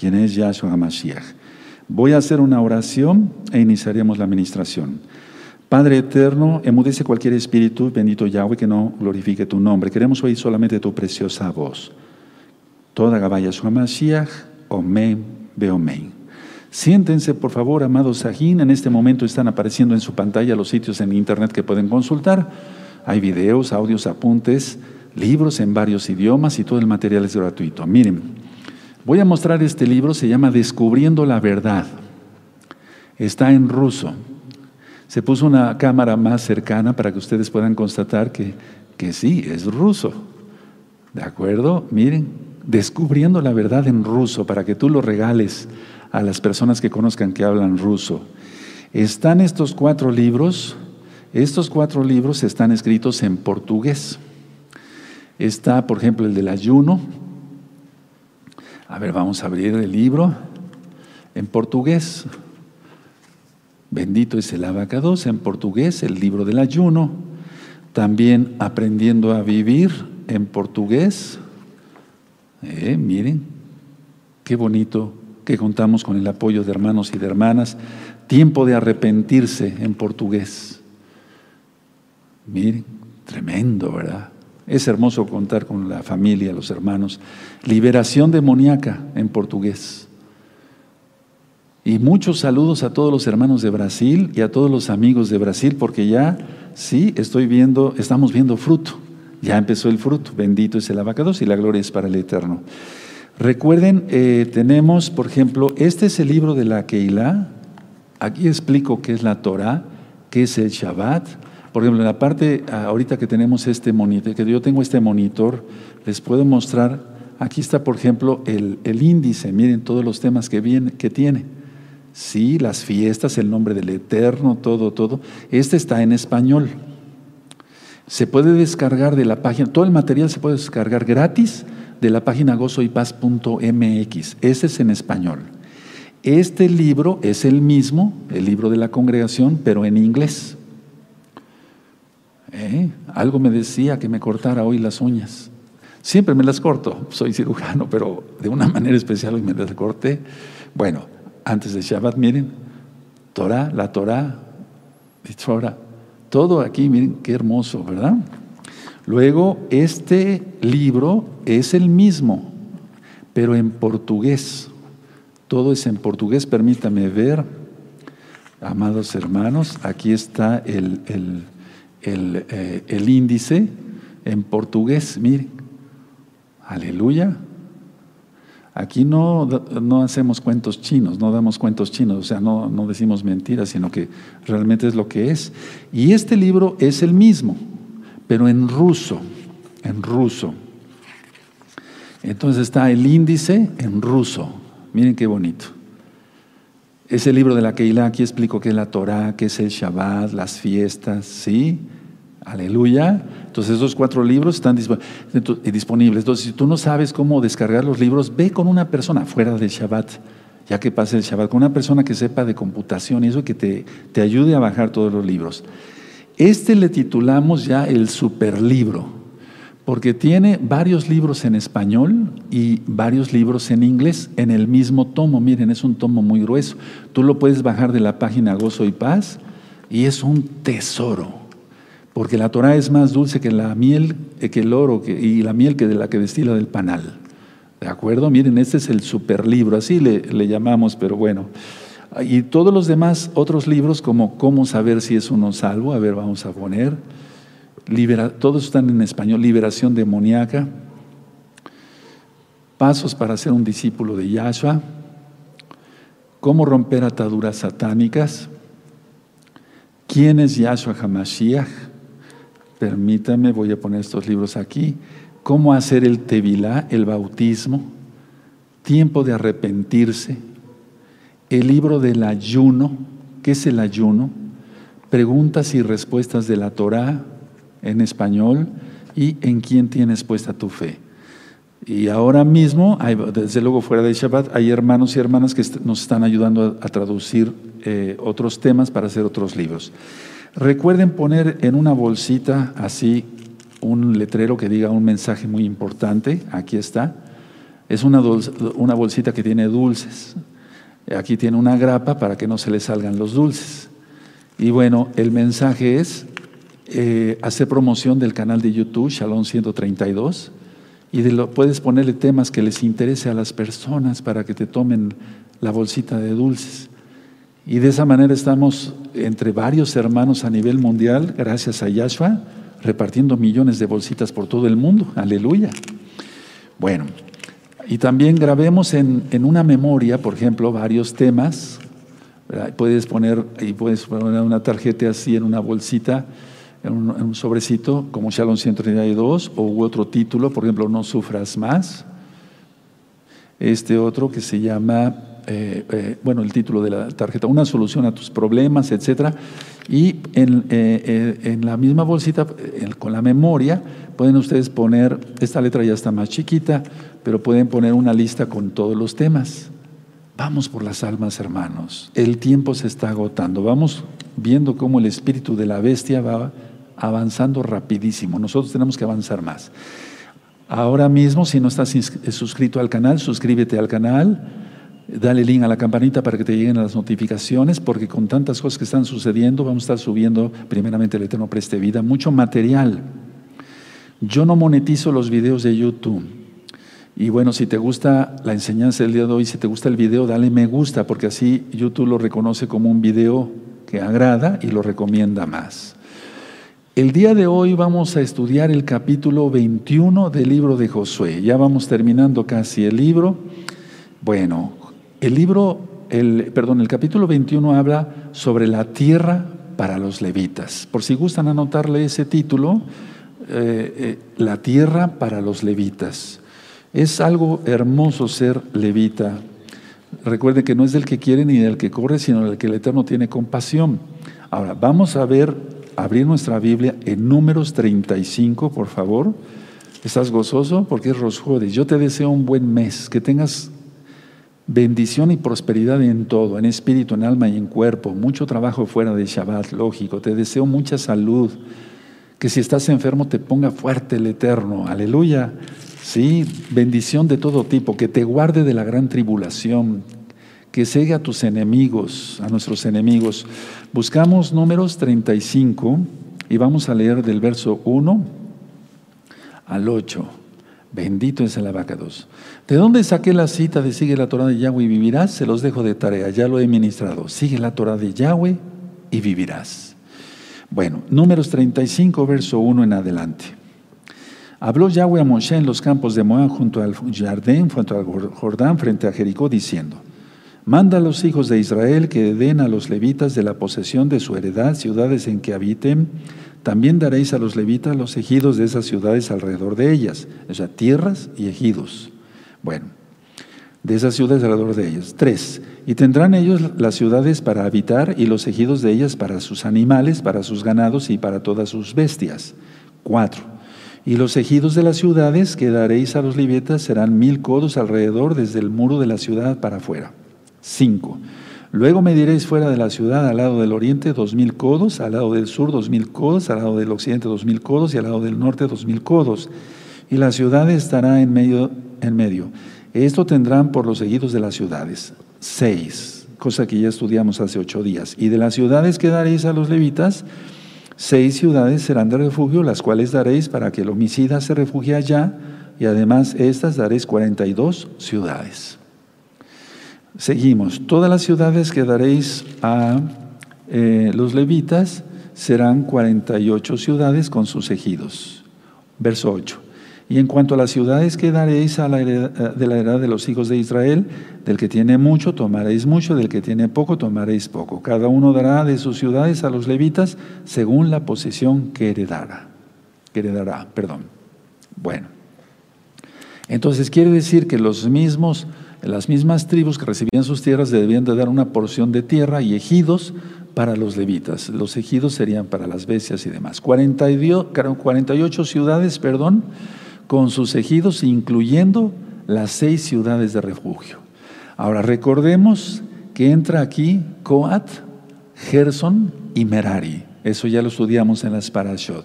Quien es Yahshua HaMashiach. Voy a hacer una oración e iniciaremos la administración. Padre eterno, emudece cualquier espíritu, bendito Yahweh, que no glorifique tu nombre. Queremos oír solamente tu preciosa voz. Toda Gabaya Mashiach, Omen, Beomen. Siéntense, por favor, amados Sajín. En este momento están apareciendo en su pantalla los sitios en internet que pueden consultar. Hay videos, audios, apuntes, libros en varios idiomas y todo el material es gratuito. Miren, voy a mostrar este libro, se llama Descubriendo la Verdad. Está en ruso. Se puso una cámara más cercana para que ustedes puedan constatar que, que sí, es ruso. ¿De acuerdo? Miren, Descubriendo la Verdad en ruso para que tú lo regales a las personas que conozcan que hablan ruso. Están estos cuatro libros, estos cuatro libros están escritos en portugués. Está, por ejemplo, el del ayuno. A ver, vamos a abrir el libro en portugués. Bendito es el abacados en portugués, el libro del ayuno. También aprendiendo a vivir en portugués. Eh, miren, qué bonito que contamos con el apoyo de hermanos y de hermanas. Tiempo de arrepentirse en portugués. Miren, tremendo, ¿verdad? Es hermoso contar con la familia, los hermanos. Liberación demoníaca en portugués. Y muchos saludos a todos los hermanos de Brasil y a todos los amigos de Brasil, porque ya sí estoy viendo, estamos viendo fruto. Ya empezó el fruto. Bendito es el abacados y la gloria es para el Eterno. Recuerden, eh, tenemos, por ejemplo, este es el libro de la Keilah. Aquí explico qué es la Torah, qué es el Shabbat. Por ejemplo, en la parte, ah, ahorita que tenemos este monitor, que yo tengo este monitor, les puedo mostrar, aquí está, por ejemplo, el, índice, miren todos los temas que, viene, que tiene. Sí, las fiestas, el nombre del Eterno, todo, todo. Este está en español. Se puede descargar de la página, todo el material se puede descargar gratis de la página gozoypaz.mx. Ese es en español. Este libro es el mismo, el libro de la congregación, pero en inglés. ¿Eh? Algo me decía que me cortara hoy las uñas. Siempre me las corto, soy cirujano, pero de una manera especial hoy me las corté. Bueno, antes de Shabbat, miren, Torah, la Torah, todo aquí, miren qué hermoso, ¿verdad? Luego, este libro es el mismo, pero en portugués. Todo es en portugués, permítame ver, amados hermanos, aquí está el, eh, el, índice en portugués, miren, aleluya. Aquí no, no, hacemos cuentos chinos, no damos cuentos chinos, o sea, no, no decimos mentiras, sino que realmente es lo que es. Y este libro es el mismo pero en ruso, en ruso. Entonces está el índice en ruso. Miren qué bonito. Ese libro de la Keilah, aquí explico qué es la Torah, qué es el Shabbat, las fiestas, ¿sí? Aleluya. Entonces esos cuatro libros están disponibles. Entonces si tú no sabes cómo descargar los libros, ve con una persona fuera del Shabbat, ya que pase el Shabbat, con una persona que sepa de computación y eso que te, te ayude a bajar todos los libros. Este le titulamos ya el superlibro, porque tiene varios libros en español y varios libros en inglés en el mismo tomo. Miren, es un tomo muy grueso. Tú lo puedes bajar de la página Gozo y Paz y es un tesoro, porque la Torah es más dulce que la miel, eh, que el oro y la miel que de la que destila del panal. ¿De acuerdo? Miren, este es el superlibro, así le, le llamamos, pero bueno. Y todos los demás, otros libros como Cómo saber si es uno salvo, a ver, vamos a poner. Todos están en español, Liberación demoníaca, Pasos para ser un discípulo de Yahshua, Cómo romper ataduras satánicas, ¿Quién es Yahshua Hamashiach? Permítame, voy a poner estos libros aquí. Cómo hacer el tevilá, el bautismo, tiempo de arrepentirse, el libro del ayuno. ¿Qué es el ayuno? Preguntas y respuestas de la Torah en español y en quién tienes puesta tu fe. Y ahora mismo, desde luego fuera de Shabbat, hay hermanos y hermanas que nos están ayudando a, traducir eh, otros temas para hacer otros libros. Recuerden poner en una bolsita así un letrero que diga un mensaje muy importante. Aquí está Es una, una bolsita que tiene dulces. Aquí tiene una grapa para que no se le salgan los dulces. Y bueno, el mensaje es eh, hacer promoción del canal de YouTube, Shalom 132, y puedes ponerle temas que les interese a las personas para que te tomen la bolsita de dulces. Y de esa manera estamos entre varios hermanos a nivel mundial, gracias a Yahshua, repartiendo millones de bolsitas por todo el mundo. Aleluya. Bueno, y también grabemos en, en una memoria, por ejemplo, varios temas. Puedes poner, y puedes poner una tarjeta así en una bolsita en un, sobrecito como Shalom 132 o otro título, por ejemplo, No sufras más. Este otro que se llama, eh, eh, bueno, el título de la tarjeta, Una solución a tus problemas, etcétera. Y en, eh, en, la misma bolsita, con la memoria, pueden ustedes poner, esta letra ya está más chiquita, pero pueden poner una lista con todos los temas. Vamos por las almas, hermanos. El tiempo se está agotando. Vamos viendo cómo el espíritu de la bestia va avanzando rapidísimo. Nosotros tenemos que avanzar más. Ahora mismo, si no estás suscrito al canal, suscríbete al canal, dale link a la campanita para que te lleguen las notificaciones, porque con tantas cosas que están sucediendo, vamos a estar subiendo, primeramente el Eterno Preste Vida, mucho material. Yo no monetizo los videos de YouTube. Y bueno, si te gusta la enseñanza del día de hoy, si te gusta el video, dale me gusta, porque así YouTube lo reconoce como un video que agrada y lo recomienda más. El día de hoy vamos a estudiar el capítulo 21 del libro de Josué. Ya vamos terminando casi el libro. Bueno, el libro, el, perdón, el capítulo 21 habla sobre la tierra para los levitas. Por si gustan anotarle ese título, eh, eh, la tierra para los levitas. Es algo hermoso ser levita. Recuerde que no es del que quiere ni del que corre, sino del que el Eterno tiene compasión. Ahora, vamos a ver abrir nuestra Biblia en números 35, por favor. ¿Estás gozoso? Porque es Rosjodes. Yo te deseo un buen mes, que tengas bendición y prosperidad en todo, en espíritu, en alma y en cuerpo. Mucho trabajo fuera de Shabbat, lógico. Te deseo mucha salud. Que si estás enfermo te ponga fuerte el Eterno. Aleluya. Sí, bendición de todo tipo. Que te guarde de la gran tribulación que segue a tus enemigos, a nuestros enemigos. Buscamos números 35 y vamos a leer del verso 1 al 8. Bendito es el abacados. ¿De dónde saqué la cita de sigue la Torah de Yahweh y vivirás? Se los dejo de tarea, ya lo he ministrado. Sigue la Torah de Yahweh y vivirás. Bueno, números 35, verso 1 en adelante. Habló Yahweh a Moshe en los campos de Moab junto al Jardín, junto al Jordán, frente a Jericó, diciendo, Manda a los hijos de Israel que den a los levitas de la posesión de su heredad ciudades en que habiten. También daréis a los levitas los ejidos de esas ciudades alrededor de ellas, o sea, tierras y ejidos. Bueno, de esas ciudades alrededor de ellas. Tres, y tendrán ellos las ciudades para habitar y los ejidos de ellas para sus animales, para sus ganados y para todas sus bestias. Cuatro, y los ejidos de las ciudades que daréis a los levitas serán mil codos alrededor desde el muro de la ciudad para afuera. 5. Luego mediréis fuera de la ciudad al lado del oriente dos mil codos, al lado del sur dos mil codos, al lado del occidente dos mil codos y al lado del norte dos mil codos. Y la ciudad estará en medio, en medio. Esto tendrán por los seguidos de las ciudades. 6. Cosa que ya estudiamos hace ocho días. Y de las ciudades que daréis a los levitas, seis ciudades serán de refugio, las cuales daréis para que el homicida se refugie allá, y además estas daréis cuarenta y dos ciudades. Seguimos. Todas las ciudades que daréis a eh, los levitas serán 48 ciudades con sus ejidos. Verso 8. Y en cuanto a las ciudades que daréis a la de la heredad de los hijos de Israel, del que tiene mucho tomaréis mucho, del que tiene poco tomaréis poco. Cada uno dará de sus ciudades a los levitas según la posesión que heredará. Que heredará, perdón. Bueno. Entonces quiere decir que los mismos las mismas tribus que recibían sus tierras debían de dar una porción de tierra y ejidos para los levitas. Los ejidos serían para las bestias y demás. 48 ciudades, perdón, con sus ejidos, incluyendo las seis ciudades de refugio. Ahora recordemos que entra aquí Coat, Gerson y Merari. Eso ya lo estudiamos en las Parashot.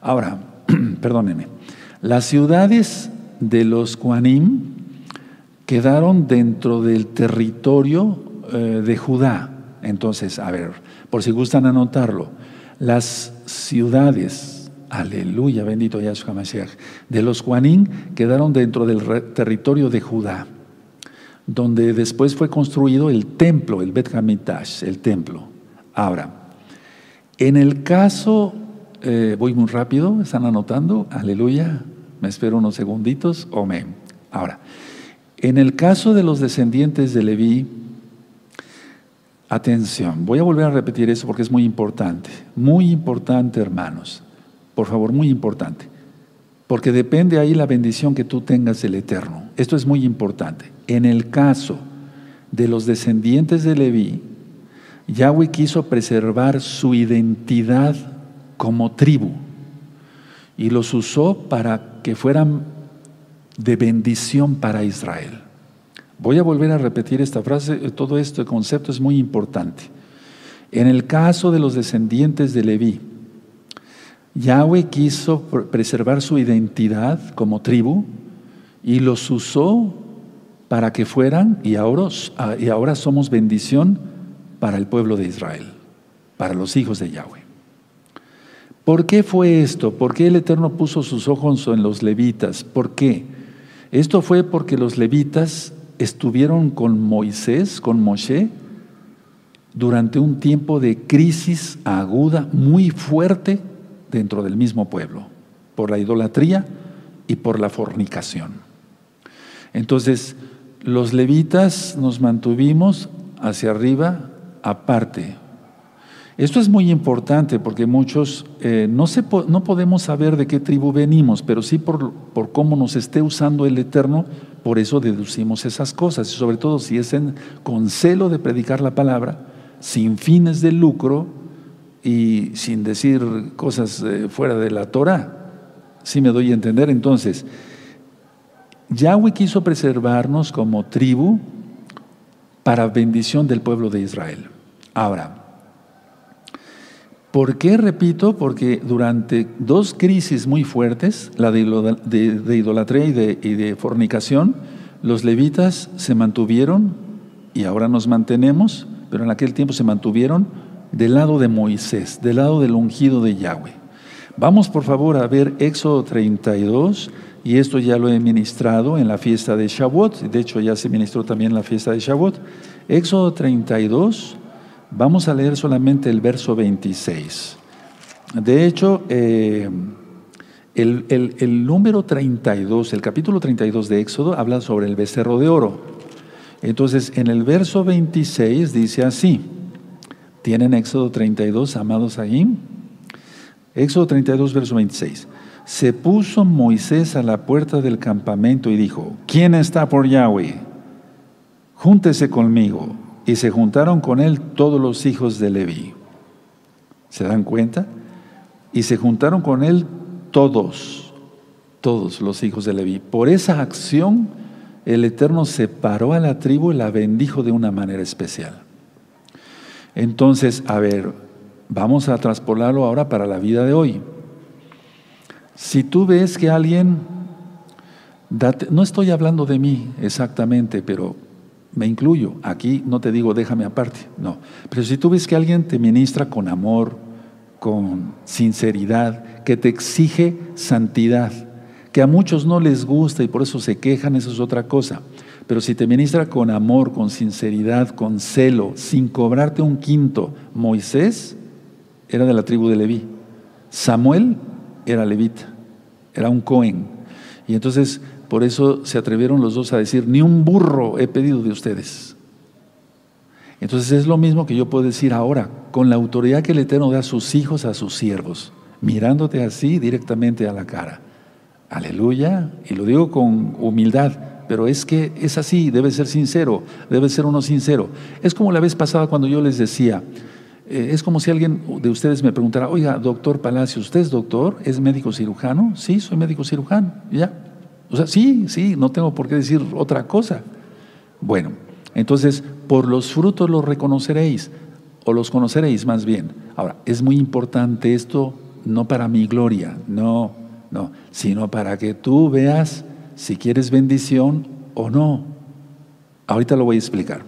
Ahora, perdónenme, las ciudades de los Kuanim quedaron dentro del territorio eh, de Judá. Entonces, a ver, por si gustan anotarlo, las ciudades, aleluya, bendito Yahshua Mashiach, de los Juanín quedaron dentro del territorio de Judá, donde después fue construido el templo, el Bet Hamitash, el templo. Ahora, en el caso, eh, voy muy rápido, ¿están anotando? Aleluya, me espero unos segunditos, amén. Ahora, en el caso de los descendientes de Leví, Atención, voy a volver a repetir eso porque es muy importante, muy importante hermanos, por favor, muy importante, porque depende ahí la bendición que tú tengas del Eterno. Esto es muy importante. En el caso de los descendientes de Leví, Yahweh quiso preservar su identidad como tribu y los usó para que fueran de bendición para Israel. Voy a volver a repetir esta frase, todo este concepto es muy importante. En el caso de los descendientes de Leví, Yahweh quiso preservar su identidad como tribu y los usó para que fueran, y ahora, ah, y ahora somos bendición para el pueblo de Israel, para los hijos de Yahweh. ¿Por qué fue esto? ¿Por qué el Eterno puso sus ojos en los levitas? ¿Por qué? Esto fue porque los levitas estuvieron con Moisés, con Moshe, durante un tiempo de crisis aguda muy fuerte dentro del mismo pueblo, por la idolatría y por la fornicación. Entonces, los levitas nos mantuvimos hacia arriba aparte, esto es muy importante porque muchos eh, no, no podemos saber de qué tribu venimos, pero sí por, por, cómo nos esté usando el Eterno, por eso deducimos esas cosas. Y sobre todo si es con celo de predicar la palabra, sin fines de lucro y sin decir cosas eh, fuera de la Torah. Si me doy a entender. Entonces, Yahweh quiso preservarnos como tribu para bendición del pueblo de Israel. Ahora, ¿Por qué repito? Porque durante dos crisis muy fuertes, la de, idolatría y de, fornicación, los levitas se mantuvieron, y ahora nos mantenemos, pero en aquel tiempo se mantuvieron del lado de Moisés, del lado del ungido de Yahweh. Vamos por favor a ver Éxodo 32, y esto ya lo he ministrado en la fiesta de Shavuot, de hecho ya se ministró también en la fiesta de Shavuot. Éxodo 32, Vamos a leer solamente el verso 26. De hecho, eh, el, número 32, el capítulo 32 de Éxodo habla sobre el becerro de oro. Entonces, en el verso 26 dice así, ¿tienen Éxodo 32, amados ahí? Éxodo 32, verso 26. Se puso Moisés a la puerta del campamento y dijo, ¿quién está por Yahweh? Júntese conmigo. Y se juntaron con él todos los hijos de Leví. ¿Se dan cuenta? Y se juntaron con él todos, todos los hijos de Leví. Por esa acción, el Eterno separó a la tribu y la bendijo de una manera especial. Entonces, a ver, vamos a traspolarlo ahora para la vida de hoy. Si tú ves que alguien, no estoy hablando de mí exactamente, pero me incluyo. Aquí no te digo déjame aparte, no. Pero si tú ves que alguien te ministra con amor, con sinceridad, que te exige santidad, que a muchos no les gusta y por eso se quejan, eso es otra cosa. Pero si te ministra con amor, con sinceridad, con celo, sin cobrarte un quinto, Moisés era de la tribu de Leví, Samuel era levita, era un Cohen. Y entonces por eso se atrevieron los dos a decir, ni un burro he pedido de ustedes. Entonces es lo mismo que yo puedo decir ahora, con la autoridad que el Eterno da a sus hijos, a sus siervos, mirándote así directamente a la cara. Aleluya. Y lo digo con humildad, pero es que es así, debe ser sincero, debe ser uno sincero. Es como la vez pasada cuando yo les decía, eh, es como si alguien de ustedes me preguntara, oiga, doctor Palacio, ¿usted es doctor? ¿Es médico cirujano? Sí, soy médico cirujano. Ya, o sea, sí, sí, no tengo por qué decir otra cosa. Bueno, entonces, por los frutos los reconoceréis, o los conoceréis más bien. Ahora, es muy importante esto, no para mi gloria, no, no, sino para que tú veas si quieres bendición o no. Ahorita lo voy a explicar.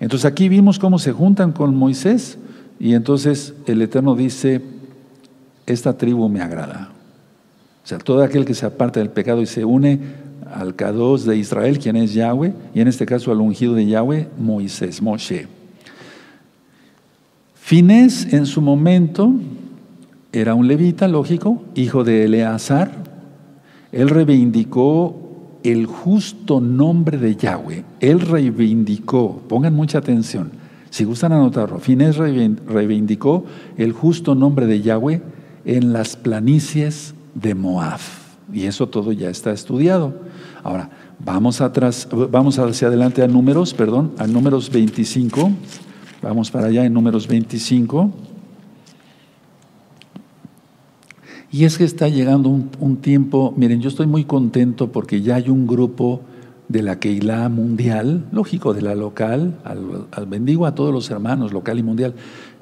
Entonces aquí vimos cómo se juntan con Moisés y entonces el Eterno dice, esta tribu me agrada. O sea, todo aquel que se aparta del pecado y se une al Kadosh de Israel, quien es Yahweh, y en este caso al ungido de Yahweh, Moisés, Moshe. Finés en su momento era un levita, lógico, hijo de Eleazar. Él reivindicó el justo nombre de Yahweh. Él reivindicó, pongan mucha atención, si gustan anotarlo, Finés reivindicó el justo nombre de Yahweh en las planicies de Moab. Y eso todo ya está estudiado. Ahora, vamos atrás, vamos hacia adelante a números, perdón, a números 25. Vamos para allá en números 25. Y es que está llegando un, tiempo, miren, yo estoy muy contento porque ya hay un grupo de la Keilah mundial, lógico, de la local, al, bendigo a todos los hermanos, local y mundial,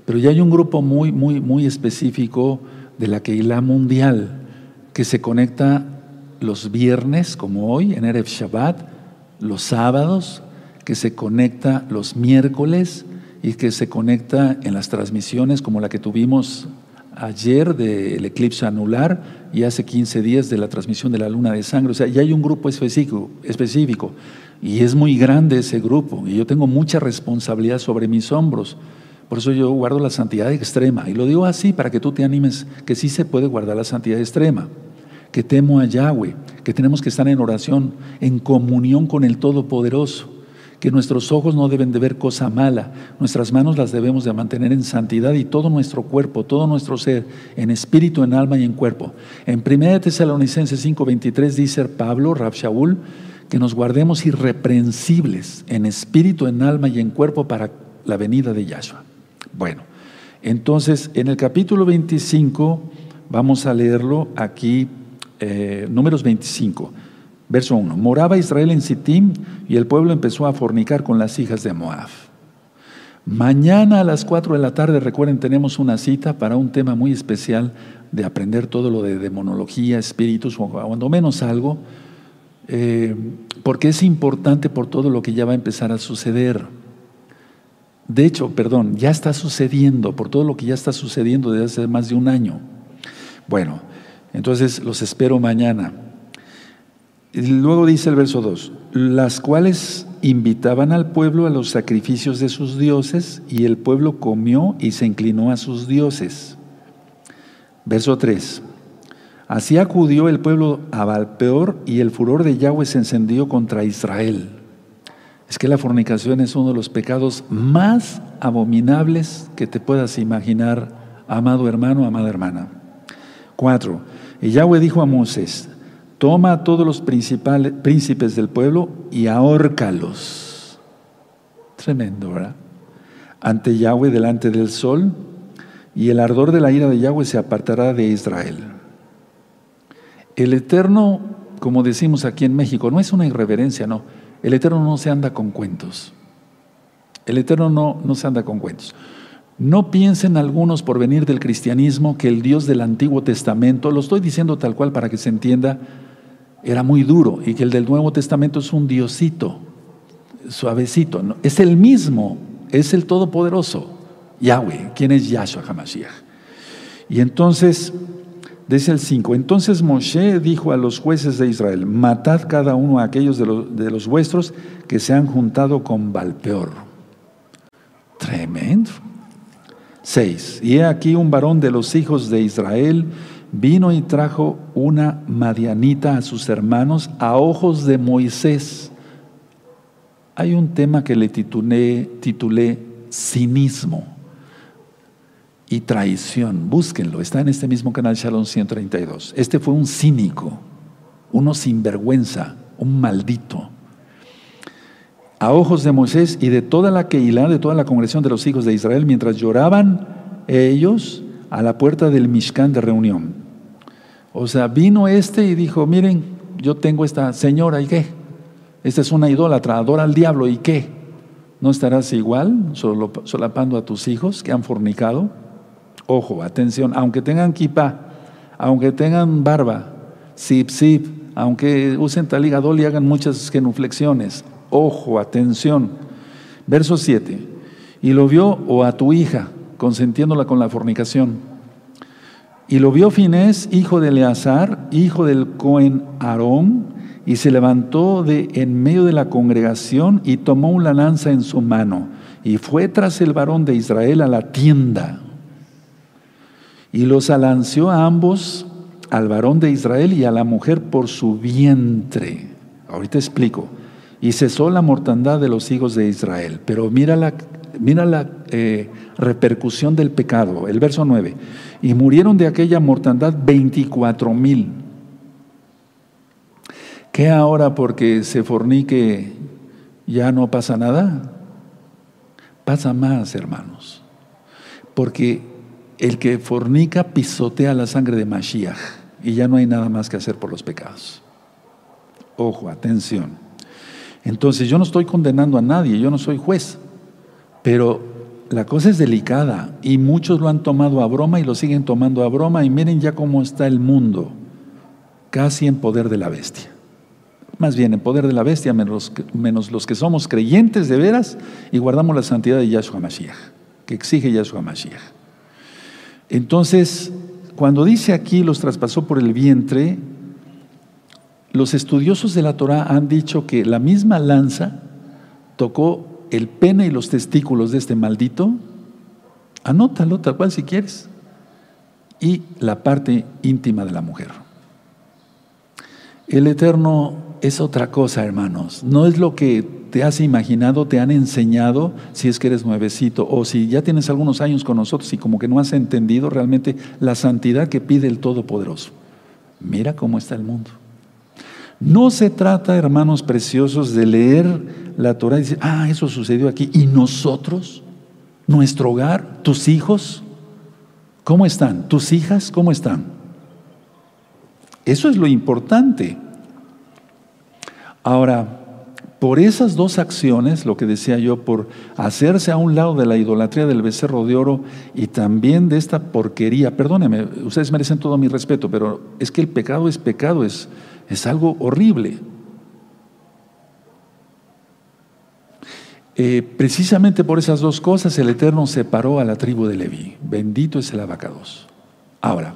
pero ya hay un grupo muy, muy, muy específico de la Keilah mundial que se conecta los viernes, como hoy, en Erev Shabbat, los sábados, que se conecta los miércoles y que se conecta en las transmisiones como la que tuvimos ayer del eclipse anular y hace 15 días de la transmisión de la luna de sangre. O sea, ya hay un grupo específico, específico y es muy grande ese grupo y yo tengo mucha responsabilidad sobre mis hombros. Por eso yo guardo la santidad extrema. Y lo digo así para que tú te animes, que sí se puede guardar la santidad extrema, que temo a Yahweh, que tenemos que estar en oración, en comunión con el Todopoderoso que nuestros ojos no deben de ver cosa mala, nuestras manos las debemos de mantener en santidad y todo nuestro cuerpo, todo nuestro ser, en espíritu, en alma y en cuerpo. En 1 Tesalonicenses 5:23 dice Pablo, Rab Shaul, que nos guardemos irreprensibles en espíritu, en alma y en cuerpo para la venida de Yahshua. Bueno, entonces en el capítulo 25 vamos a leerlo aquí, eh, números 25. Verso 1. Moraba Israel en Sittim y el pueblo empezó a fornicar con las hijas de Moab. Mañana a las 4 de la tarde, recuerden, tenemos una cita para un tema muy especial de aprender todo lo de demonología, espíritus, o cuando menos algo, eh, porque es importante por todo lo que ya va a empezar a suceder. De hecho, perdón, ya está sucediendo, por todo lo que ya está sucediendo desde hace más de un año. Bueno, entonces los espero mañana. Luego dice el verso 2, las cuales invitaban al pueblo a los sacrificios de sus dioses y el pueblo comió y se inclinó a sus dioses. Verso 3, así acudió el pueblo a Balpeor y el furor de Yahweh se encendió contra Israel. Es que la fornicación es uno de los pecados más abominables que te puedas imaginar, amado hermano, amada hermana. 4. Y Yahweh dijo a Moisés, toma a todos los principales, príncipes del pueblo y ahórcalos. Tremendo, ¿verdad? Ante Yahweh delante del sol, y el ardor de la ira de Yahweh se apartará de Israel. El Eterno, como decimos aquí en México, no es una irreverencia, no. El Eterno no se anda con cuentos. El Eterno no, no se anda con cuentos. No piensen algunos por venir del cristianismo que el Dios del Antiguo Testamento, lo estoy diciendo tal cual para que se entienda, era muy duro y que el del Nuevo Testamento es un diosito, suavecito. es el mismo, es el Todopoderoso, Yahweh, quien es Yahshua HaMashiach. Y entonces, dice el 5, entonces Moshe dijo a los jueces de Israel, matad cada uno a aquellos de los, de los vuestros que se han juntado con Balpeor. Tremendo. 6. Y he aquí un varón de los hijos de Israel vino y trajo una madianita a sus hermanos a ojos de Moisés. Hay un tema que le titulé, cinismo y traición. Búsquenlo, está en este mismo canal Shalom 132. Este fue un cínico, uno sinvergüenza, un maldito. A ojos de Moisés y de toda la Keilah, de toda la congregación de los hijos de Israel, mientras lloraban ellos a la puerta del Mishkan de reunión. O sea, vino este y dijo, miren, yo tengo esta señora, ¿y qué? Esta es una idólatra, adora al diablo, ¿y qué? ¿No estarás igual solapando a tus hijos que han fornicado? Ojo, atención, aunque tengan kippah, aunque tengan barba, zip, zip, aunque usen taligadol y hagan muchas genuflexiones, Ojo, atención. Verso 7. Y lo vio o a tu hija, consentiéndola con la fornicación. Y lo vio Finés, hijo de Eleazar, hijo del Cohen Aarón, y se levantó de en medio de la congregación y tomó una lanza en su mano y fue tras el varón de Israel a la tienda y los alanceó a ambos, al varón de Israel y a la mujer por su vientre. Ahorita explico. Y cesó la mortandad de los hijos de Israel. Pero mira la, mira la eh, repercusión del pecado. El verso 9. Y murieron de aquella mortandad 24 mil. ¿Qué ahora porque se fornique ya no pasa nada? Pasa más, hermanos. Porque el que fornica pisotea la sangre de Mashiach y ya no hay nada más que hacer por los pecados. Ojo, atención. Entonces yo no estoy condenando a nadie, yo no soy juez, pero la cosa es delicada y muchos lo han tomado a broma y lo siguen tomando a broma y miren ya cómo está el mundo, casi en poder de la bestia. Más bien en poder de la bestia, menos, menos los que somos creyentes de veras y guardamos la santidad de Yahshua Mashiach, que exige Yahshua Mashiach. Entonces, cuando dice aquí los traspasó por el vientre, los estudiosos de la Torah han dicho que la misma lanza tocó el pene y los testículos de este maldito. Anótalo tal cual si quieres. Y la parte íntima de la mujer. El Eterno es otra cosa, hermanos. No es lo que te has imaginado, te han enseñado, si es que eres nuevecito, o si ya tienes algunos años con nosotros y como que no has entendido realmente la santidad que pide el Todopoderoso. Mira cómo está el mundo. No se trata, hermanos preciosos, de leer la Torah y decir, ah, eso sucedió aquí. ¿Y nosotros? ¿Nuestro hogar? ¿Tus hijos? ¿Cómo están? ¿Tus hijas? ¿Cómo están? Eso es lo importante. Ahora, por esas dos acciones, lo que decía yo, por hacerse a un lado de la idolatría del becerro de oro y también de esta porquería, perdóneme, ustedes merecen todo mi respeto, pero es que el pecado es pecado, es, es algo horrible. Eh, precisamente por esas dos cosas el Eterno separó a la tribu de Leví. Bendito es el abacados. Ahora,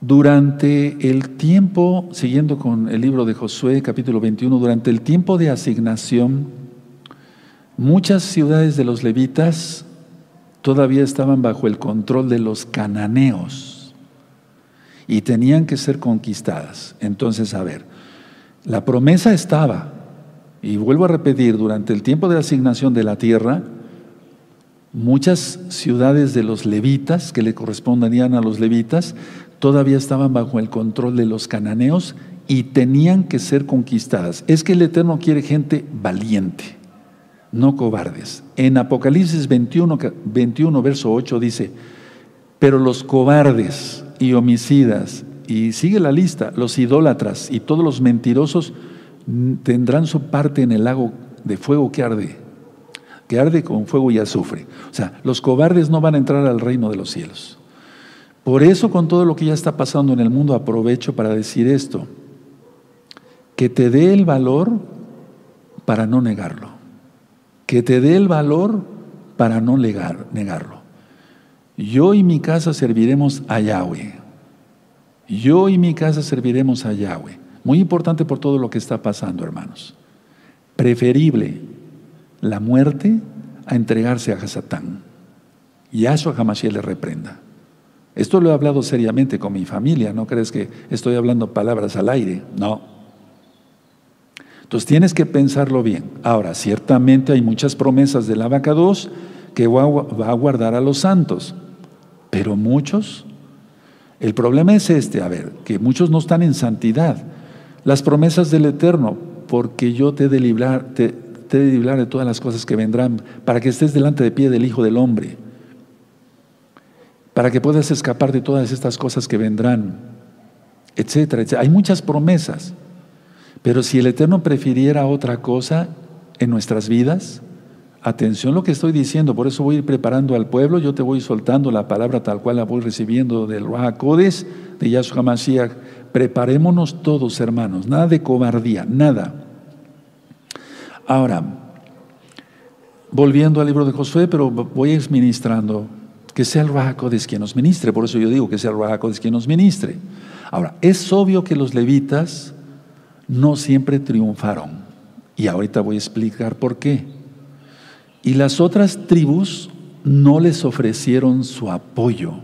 durante el tiempo, siguiendo con el libro de Josué, capítulo 21, durante el tiempo de asignación, muchas ciudades de los levitas todavía estaban bajo el control de los cananeos y tenían que ser conquistadas. Entonces, a ver, la promesa estaba, y vuelvo a repetir, durante el tiempo de asignación de la tierra, muchas ciudades de los levitas, que le correspondían a los levitas, todavía estaban bajo el control de los cananeos y tenían que ser conquistadas. Es que el Eterno quiere gente valiente, no cobardes. En Apocalipsis 21, 21 verso 8 dice, pero los cobardes y homicidas, y sigue la lista, los idólatras y todos los mentirosos tendrán su parte en el lago de fuego que arde, que arde con fuego y azufre. O sea, los cobardes no van a entrar al reino de los cielos. Por eso con todo lo que ya está pasando en el mundo aprovecho para decir esto, que te dé el valor para no negarlo, que te dé el valor para no negar, negarlo. Yo y mi casa serviremos a Yahweh. Yo y mi casa serviremos a Yahweh. Muy importante por todo lo que está pasando, hermanos. Preferible la muerte a entregarse a Satán. Y a Hamashiach le reprenda. Esto lo he hablado seriamente con mi familia, no crees que estoy hablando palabras al aire, no. Entonces tienes que pensarlo bien. Ahora, ciertamente hay muchas promesas del abacados que va a guardar a los santos, pero muchos, el problema es este, a ver, que muchos no están en santidad. Las promesas del Eterno, porque yo te he de librar, te, he de librar de todas las cosas que vendrán, para que estés delante de pie del Hijo del Hombre para que puedas escapar de todas estas cosas que vendrán, etcétera, etcétera. Hay muchas promesas, pero si el Eterno prefiriera otra cosa en nuestras vidas, Atención lo que estoy diciendo, por eso voy a ir preparando al pueblo, yo te voy soltando la palabra tal cual la voy recibiendo del Rahakodes, de Yahshua Mashiach. Preparémonos todos, hermanos, nada de cobardía, nada. Ahora, volviendo al libro de Josué, pero voy ministrando, que sea el Rahakodes quien nos ministre, por eso yo digo que sea el Rahakodes quien nos ministre. Ahora, es obvio que los levitas no siempre triunfaron, y ahorita voy a explicar por qué. Y las otras tribus no les ofrecieron su apoyo.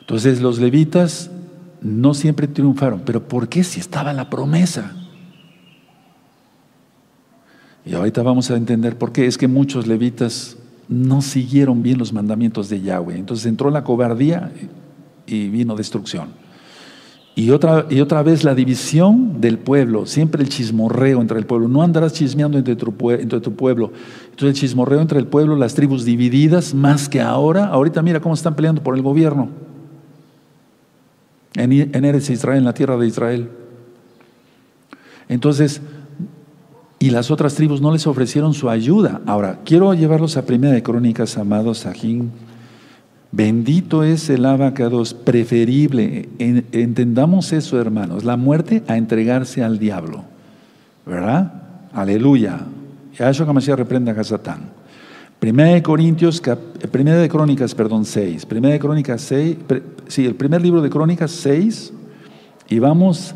Entonces los levitas no siempre triunfaron, pero ¿por qué si estaba la promesa? Y ahorita vamos a entender por qué. Es que muchos levitas no siguieron bien los mandamientos de Yahweh. Entonces entró la cobardía y vino destrucción. Y otra, y otra vez la división del pueblo, siempre el chismorreo entre el pueblo. No andarás chismeando entre tu, entre tu pueblo. Entonces el chismorreo entre el pueblo, las tribus divididas, más que ahora. Ahorita mira cómo están peleando por el gobierno. En, en Eres Israel, en la tierra de Israel. Entonces, y las otras tribus no les ofrecieron su ayuda. Ahora, quiero llevarlos a Primera de Crónicas, amados Sajín Bendito es el abacados, preferible. Entendamos eso, hermanos. La muerte a entregarse al diablo. ¿Verdad? Aleluya. Yahshua Hamashiach reprenda a Satán. Primera de Corintios, primera de Crónicas, perdón, 6. Primera de Crónicas 6, sí, el primer libro de Crónicas 6. Y vamos,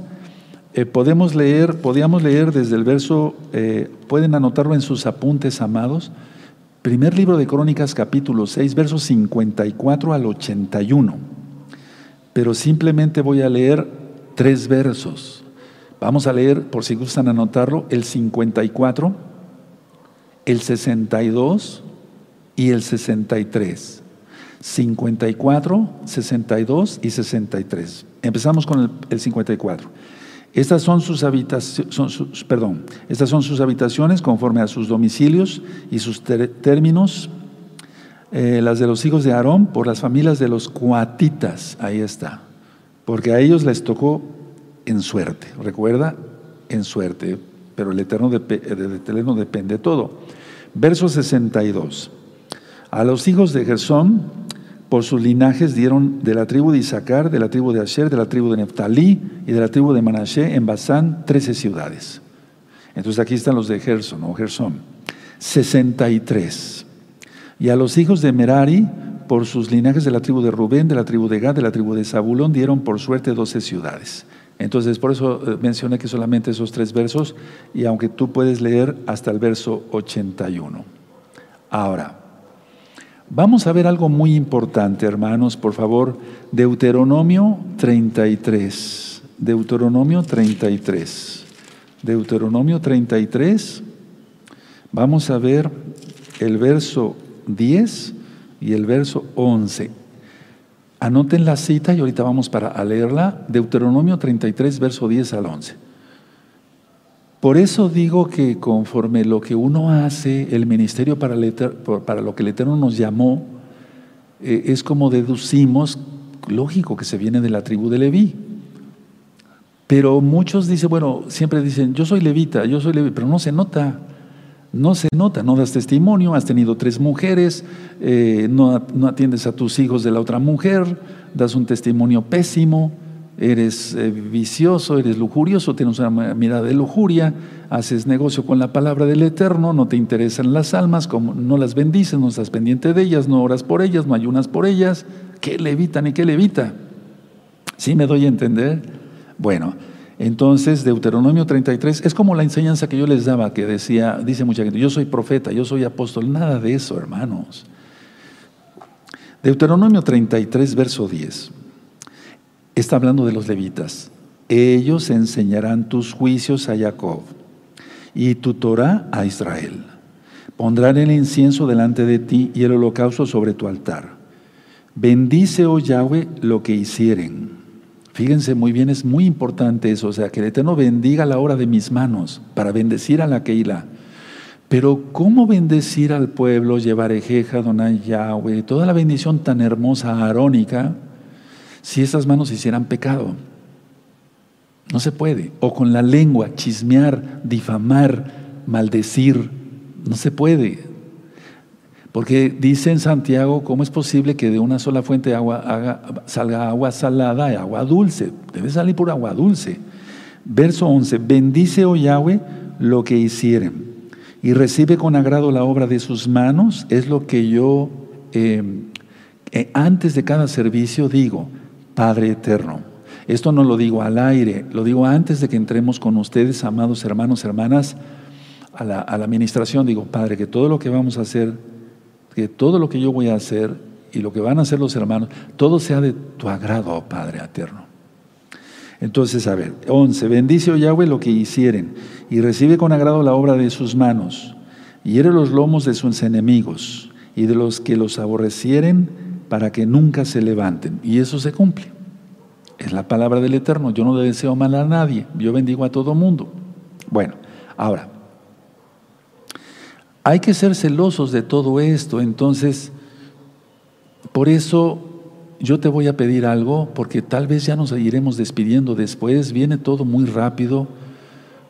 eh, podemos leer, podíamos leer desde el verso, eh, pueden anotarlo en sus apuntes, amados Primer libro de Crónicas, capítulo 6, versos 54 al 81. Pero simplemente voy a leer tres versos. Vamos a leer, por si gustan anotarlo, el 54, el 62 y el 63. 54, 62 y 63. Empezamos con el, el 54. Estas son sus habitaciones, perdón, estas son sus habitaciones conforme a sus domicilios y sus términos, eh, las de los hijos de Aarón por las familias de los cuatitas, ahí está, porque a ellos les tocó en suerte, recuerda, en suerte, pero el Eterno, del Eterno depende todo. Verso 62. A los hijos de Gersón por sus linajes dieron de la tribu de Isaacar, de la tribu de Asher, de la tribu de Neftalí y de la tribu de Manashe en Basán, trece ciudades. Entonces aquí están los de Gerson o Gersón. 63. Y a los hijos de Merari, por sus linajes de la tribu de Rubén, de la tribu de Gad, de la tribu de Zabulón, dieron por suerte doce ciudades. Entonces, por eso eh, mencioné que solamente esos tres versos, y aunque tú puedes leer hasta el verso 81. Ahora, Vamos a ver algo muy importante, hermanos, por favor. Deuteronomio 33. Deuteronomio 33. Deuteronomio 33. Vamos a ver el verso 10 y el verso 11. Anoten la cita y ahorita vamos para leerla. Deuteronomio 33, verso 10 al 11. Por eso digo que conforme lo que uno hace, el ministerio para, lo que el Eterno nos llamó, eh, es como deducimos, lógico que se viene de la tribu de Leví. Pero muchos dicen, bueno, siempre dicen, yo soy levita, yo soy levita, pero no se nota, no se nota, no das testimonio, has tenido tres mujeres, eh, no, no atiendes a tus hijos de la otra mujer, das un testimonio pésimo eres eh, vicioso, eres lujurioso, tienes una mirada de lujuria, haces negocio con la palabra del Eterno, no te interesan las almas, como no las bendices, no estás pendiente de ellas, no oras por ellas, no ayunas por ellas. ¿Qué levita ni qué levita? ¿Sí me doy a entender? Bueno, entonces Deuteronomio 33 es como la enseñanza que yo les daba, que decía, dice mucha gente, yo soy profeta, yo soy apóstol, nada de eso, hermanos. Deuteronomio 33, verso 10 está hablando de los levitas. Ellos enseñarán tus juicios a Jacob y tu Torah a Israel. Pondrán el incienso delante de ti y el holocausto sobre tu altar. Bendice, oh Yahweh, lo que hicieren. Fíjense muy bien, es muy importante eso, o sea, que el Eterno bendiga la obra de mis manos para bendecir a la Keila. Pero ¿cómo bendecir al pueblo, llevar ejeja, Donai Yahweh, toda la bendición tan hermosa, arónica? Si esas manos hicieran pecado. No se puede. O con la lengua, chismear, difamar, maldecir, no se puede. Porque dice en Santiago, ¿cómo es posible que de una sola fuente de agua salga agua salada y agua dulce? Debe salir por agua dulce. Verso 11, bendice, oh Yahweh, lo que hicieren y recibe con agrado la obra de sus manos, es lo que yo em, eh, antes de cada servicio digo, Padre eterno. Esto no lo digo al aire, lo digo antes de que entremos con ustedes, amados hermanos, hermanas, a la, administración. Digo, Padre, que todo lo que vamos a hacer, que todo lo que yo voy a hacer y lo que van a hacer los hermanos, todo sea de tu agrado, Padre eterno. Entonces, a ver, 11, bendice, oh Yahweh, lo que hicieren, y recibe con agrado la obra de sus manos, hiere los lomos de sus enemigos, y de los que los aborrecieren, para que nunca se levanten. Y eso se cumple. Es la palabra del Eterno. Yo no deseo mal a nadie, yo bendigo a todo mundo. Bueno, ahora, hay que ser celosos de todo esto, entonces, por eso yo te voy a pedir algo porque tal vez ya nos iremos despidiendo después, viene todo muy rápido.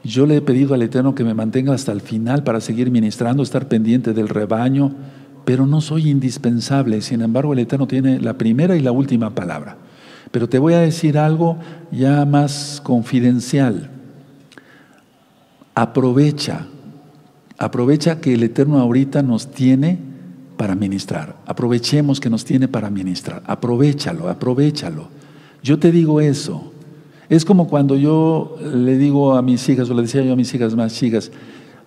Yo le he pedido al Eterno que me mantenga hasta el final para seguir ministrando, estar pendiente del rebaño, pero no soy indispensable. Sin embargo, el Eterno tiene la primera y la última palabra. Pero te voy a decir algo ya más confidencial. Aprovecha, aprovecha que el Eterno ahorita nos tiene para ministrar. Aprovechemos que nos tiene para ministrar. Aprovechalo, aprovechalo. Yo te digo eso. Es como cuando yo le digo a mis hijas, o le decía yo a mis hijas más chicas,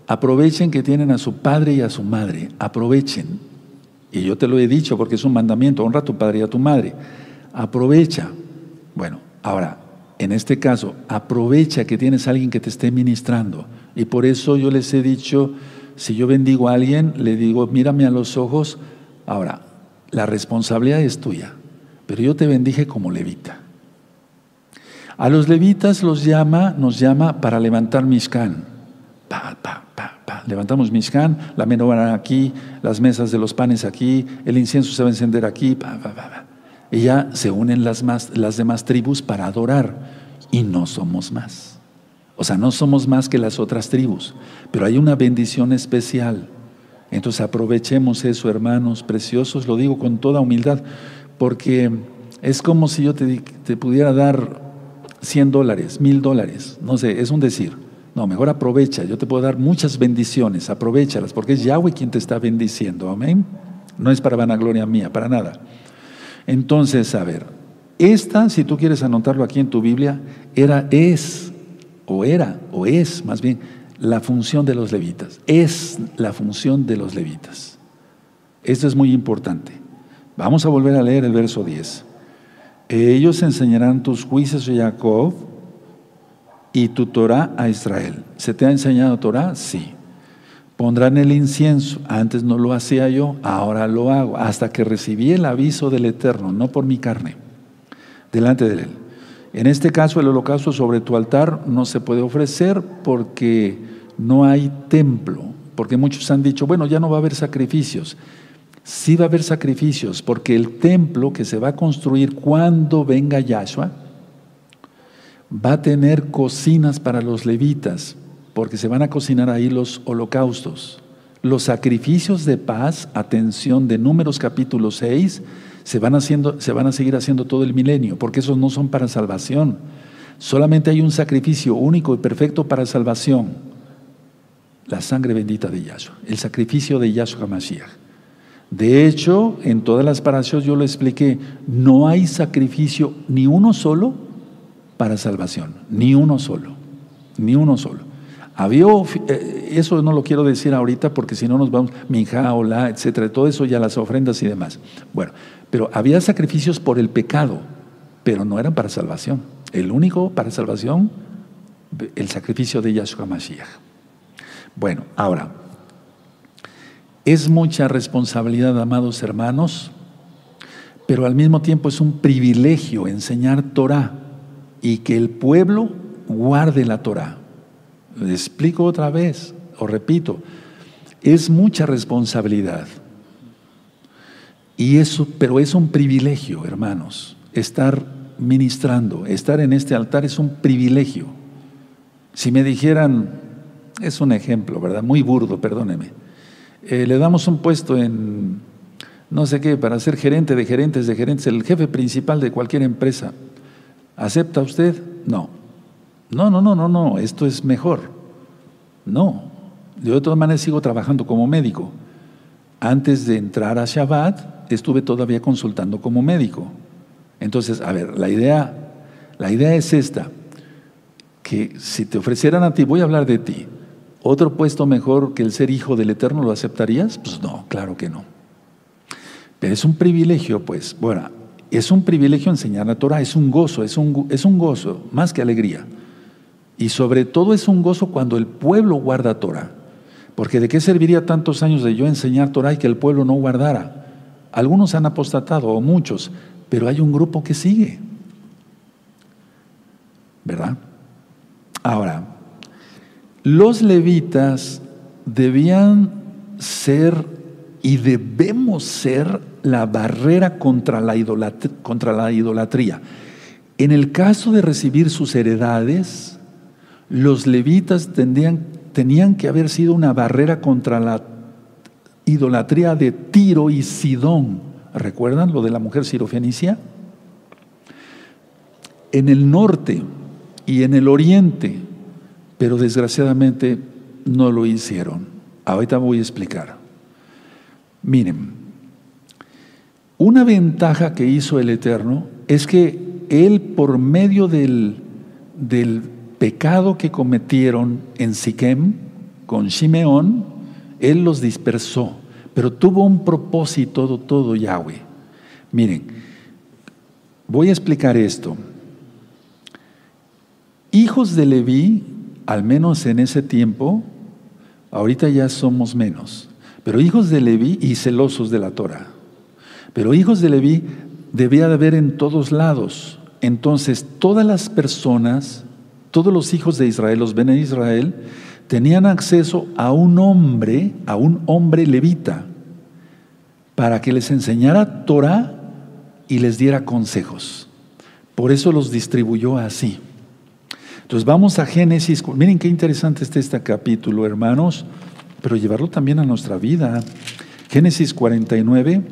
aprovechen que tienen a su padre y a su madre. Aprovechen. Y yo te lo he dicho porque es un mandamiento, honra a tu padre y a tu madre. Aprovecha. Bueno, ahora, en este caso, aprovecha que tienes a alguien que te esté ministrando. Y por eso yo les he dicho, si yo bendigo a alguien, le digo, mírame a los ojos. Ahora, la responsabilidad es tuya, pero yo te bendije como levita. A los levitas los llama, nos llama para levantar Mishkan. Pa, pa. Levantamos Mishkan, la menorá aquí, las mesas de los panes aquí, el incienso se va a encender aquí. Y ya se unen las, más, las demás tribus para adorar y no somos más. O sea, no somos más que las otras tribus, pero hay una bendición especial. Entonces aprovechemos eso, hermanos preciosos, lo digo con toda humildad, porque es como si yo te, pudiera dar 100 dólares, mil dólares, no sé, es un decir. No, mejor aprovecha, yo te puedo dar muchas bendiciones, aprovechalas, porque es Yahweh quien te está bendiciendo, amén. No es para vanagloria mía, para nada. Entonces, a ver, esta, si tú quieres anotarlo aquí en tu Biblia, era, es o era, o es más bien, la función de los levitas. Es la función de los levitas. Esto es muy importante. Vamos a volver a leer el verso 10. Ellos enseñarán tus juicios Jacob y tu Torah a Israel. ¿Se te ha enseñado Torah? Sí. Pondrán el incienso. Antes no lo hacía yo, ahora lo hago. Hasta que recibí el aviso del Eterno, no por mi carne, delante de él. En este caso, el holocausto sobre tu altar no se puede ofrecer porque no hay templo, porque muchos han dicho, bueno, ya no va a haber sacrificios. Sí va a haber sacrificios, porque el templo que se va a construir cuando venga Yahshua va a tener cocinas para los levitas, porque se van a cocinar ahí los holocaustos. Los sacrificios de paz, atención de Números capítulo 6, se van, haciendo, se van a seguir haciendo todo el milenio, porque esos no son para salvación. Solamente hay un sacrificio único y perfecto para salvación, la sangre bendita de Yahshua, el sacrificio de Yahshua Mashiach. De hecho, en todas las paraciones yo lo expliqué, no hay sacrificio ni uno solo para salvación, ni uno solo, ni uno solo. Había, eh, eso no lo quiero decir ahorita porque si no nos vamos, minja, hola, etcétera, todo eso ya las ofrendas y demás. Bueno, pero había sacrificios por el pecado, pero no eran para salvación. El único para salvación, el sacrificio de Yahshua Mashiach. Bueno, ahora, es mucha responsabilidad, amados hermanos, pero al mismo tiempo es un privilegio enseñar Torah y que el pueblo guarde la Torah. Le explico otra vez, o repito, es mucha responsabilidad. Y eso, pero es un privilegio, hermanos, estar ministrando, estar en este altar es un privilegio. Si me dijeran, es un ejemplo, ¿verdad? Muy burdo, perdóneme. Eh, le damos un puesto en, no sé qué, para ser gerente de gerentes de gerentes, el jefe principal de cualquier empresa. ¿Acepta usted? No. No, no, no, no, no, esto es mejor. No. Yo de todas maneras sigo trabajando como médico. Antes de entrar a Shabbat, estuve todavía consultando como médico. Entonces, a ver, la idea, la idea es esta, que si te ofrecieran a ti, voy a hablar de ti, otro puesto mejor que el ser hijo del Eterno, ¿lo aceptarías? Pues no, claro que no. Pero es un privilegio, pues, bueno, es un privilegio enseñar la Torah, es un gozo, es un, es un gozo, más que alegría. Y sobre todo es un gozo cuando el pueblo guarda Torah. Porque de qué serviría tantos años de yo enseñar Torah y que el pueblo no guardara. Algunos han apostatado, o muchos, pero hay un grupo que sigue. ¿Verdad? Ahora, los levitas debían ser y debemos ser la barrera contra la, idolatría. En el caso de recibir sus heredades, los levitas tenían que haber sido una barrera contra la idolatría de Tiro y Sidón. ¿Recuerdan lo de la mujer sirofenicia? En el norte y en el oriente, pero desgraciadamente no lo hicieron. Ahorita voy a explicar. Miren, una ventaja que hizo el Eterno es que Él por medio del, del pecado que cometieron en Siquem con Shimeón, Él los dispersó, pero tuvo un propósito todo Yahweh. Miren, voy a explicar esto. Hijos de Leví, al menos en ese tiempo, ahorita ya somos menos, pero hijos de Leví y celosos de la Torah. Pero hijos de Leví debía de haber en todos lados. Entonces, todas las personas, todos los hijos de Israel, los Ben Israel, tenían acceso a un hombre, a un hombre levita, para que les enseñara Torah y les diera consejos. Por eso los distribuyó así. Entonces vamos a Génesis. Miren qué interesante está este capítulo, hermanos pero llevarlo también a nuestra vida. Génesis 49.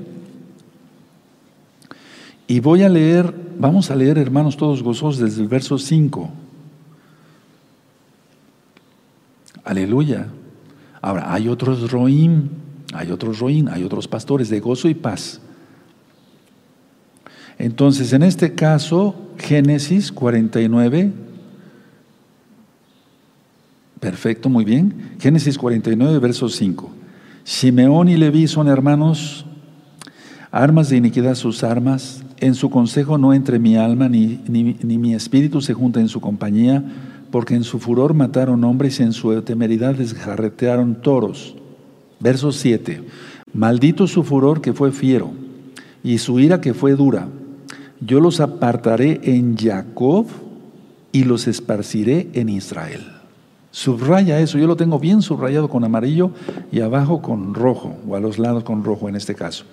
Y voy a leer, vamos a leer, hermanos, todos gozosos, desde el verso 5. Aleluya. Ahora, hay otros roim, hay otros roim, hay otros pastores de gozo y paz. Entonces, en este caso, Génesis 49, Perfecto, muy bien. Génesis 49, verso 5. Simeón y Leví son hermanos, armas de iniquidad sus armas. En su consejo no entre mi alma, ni, ni, mi espíritu se junta en su compañía, porque en su furor mataron hombres y en su temeridad desjarretearon toros. Verso 7. Maldito su furor que fue fiero, y su ira que fue dura. Yo los apartaré en Jacob y los esparciré en Israel. Subraya eso, yo lo tengo bien subrayado con amarillo y abajo con rojo, o a los lados con rojo en este caso.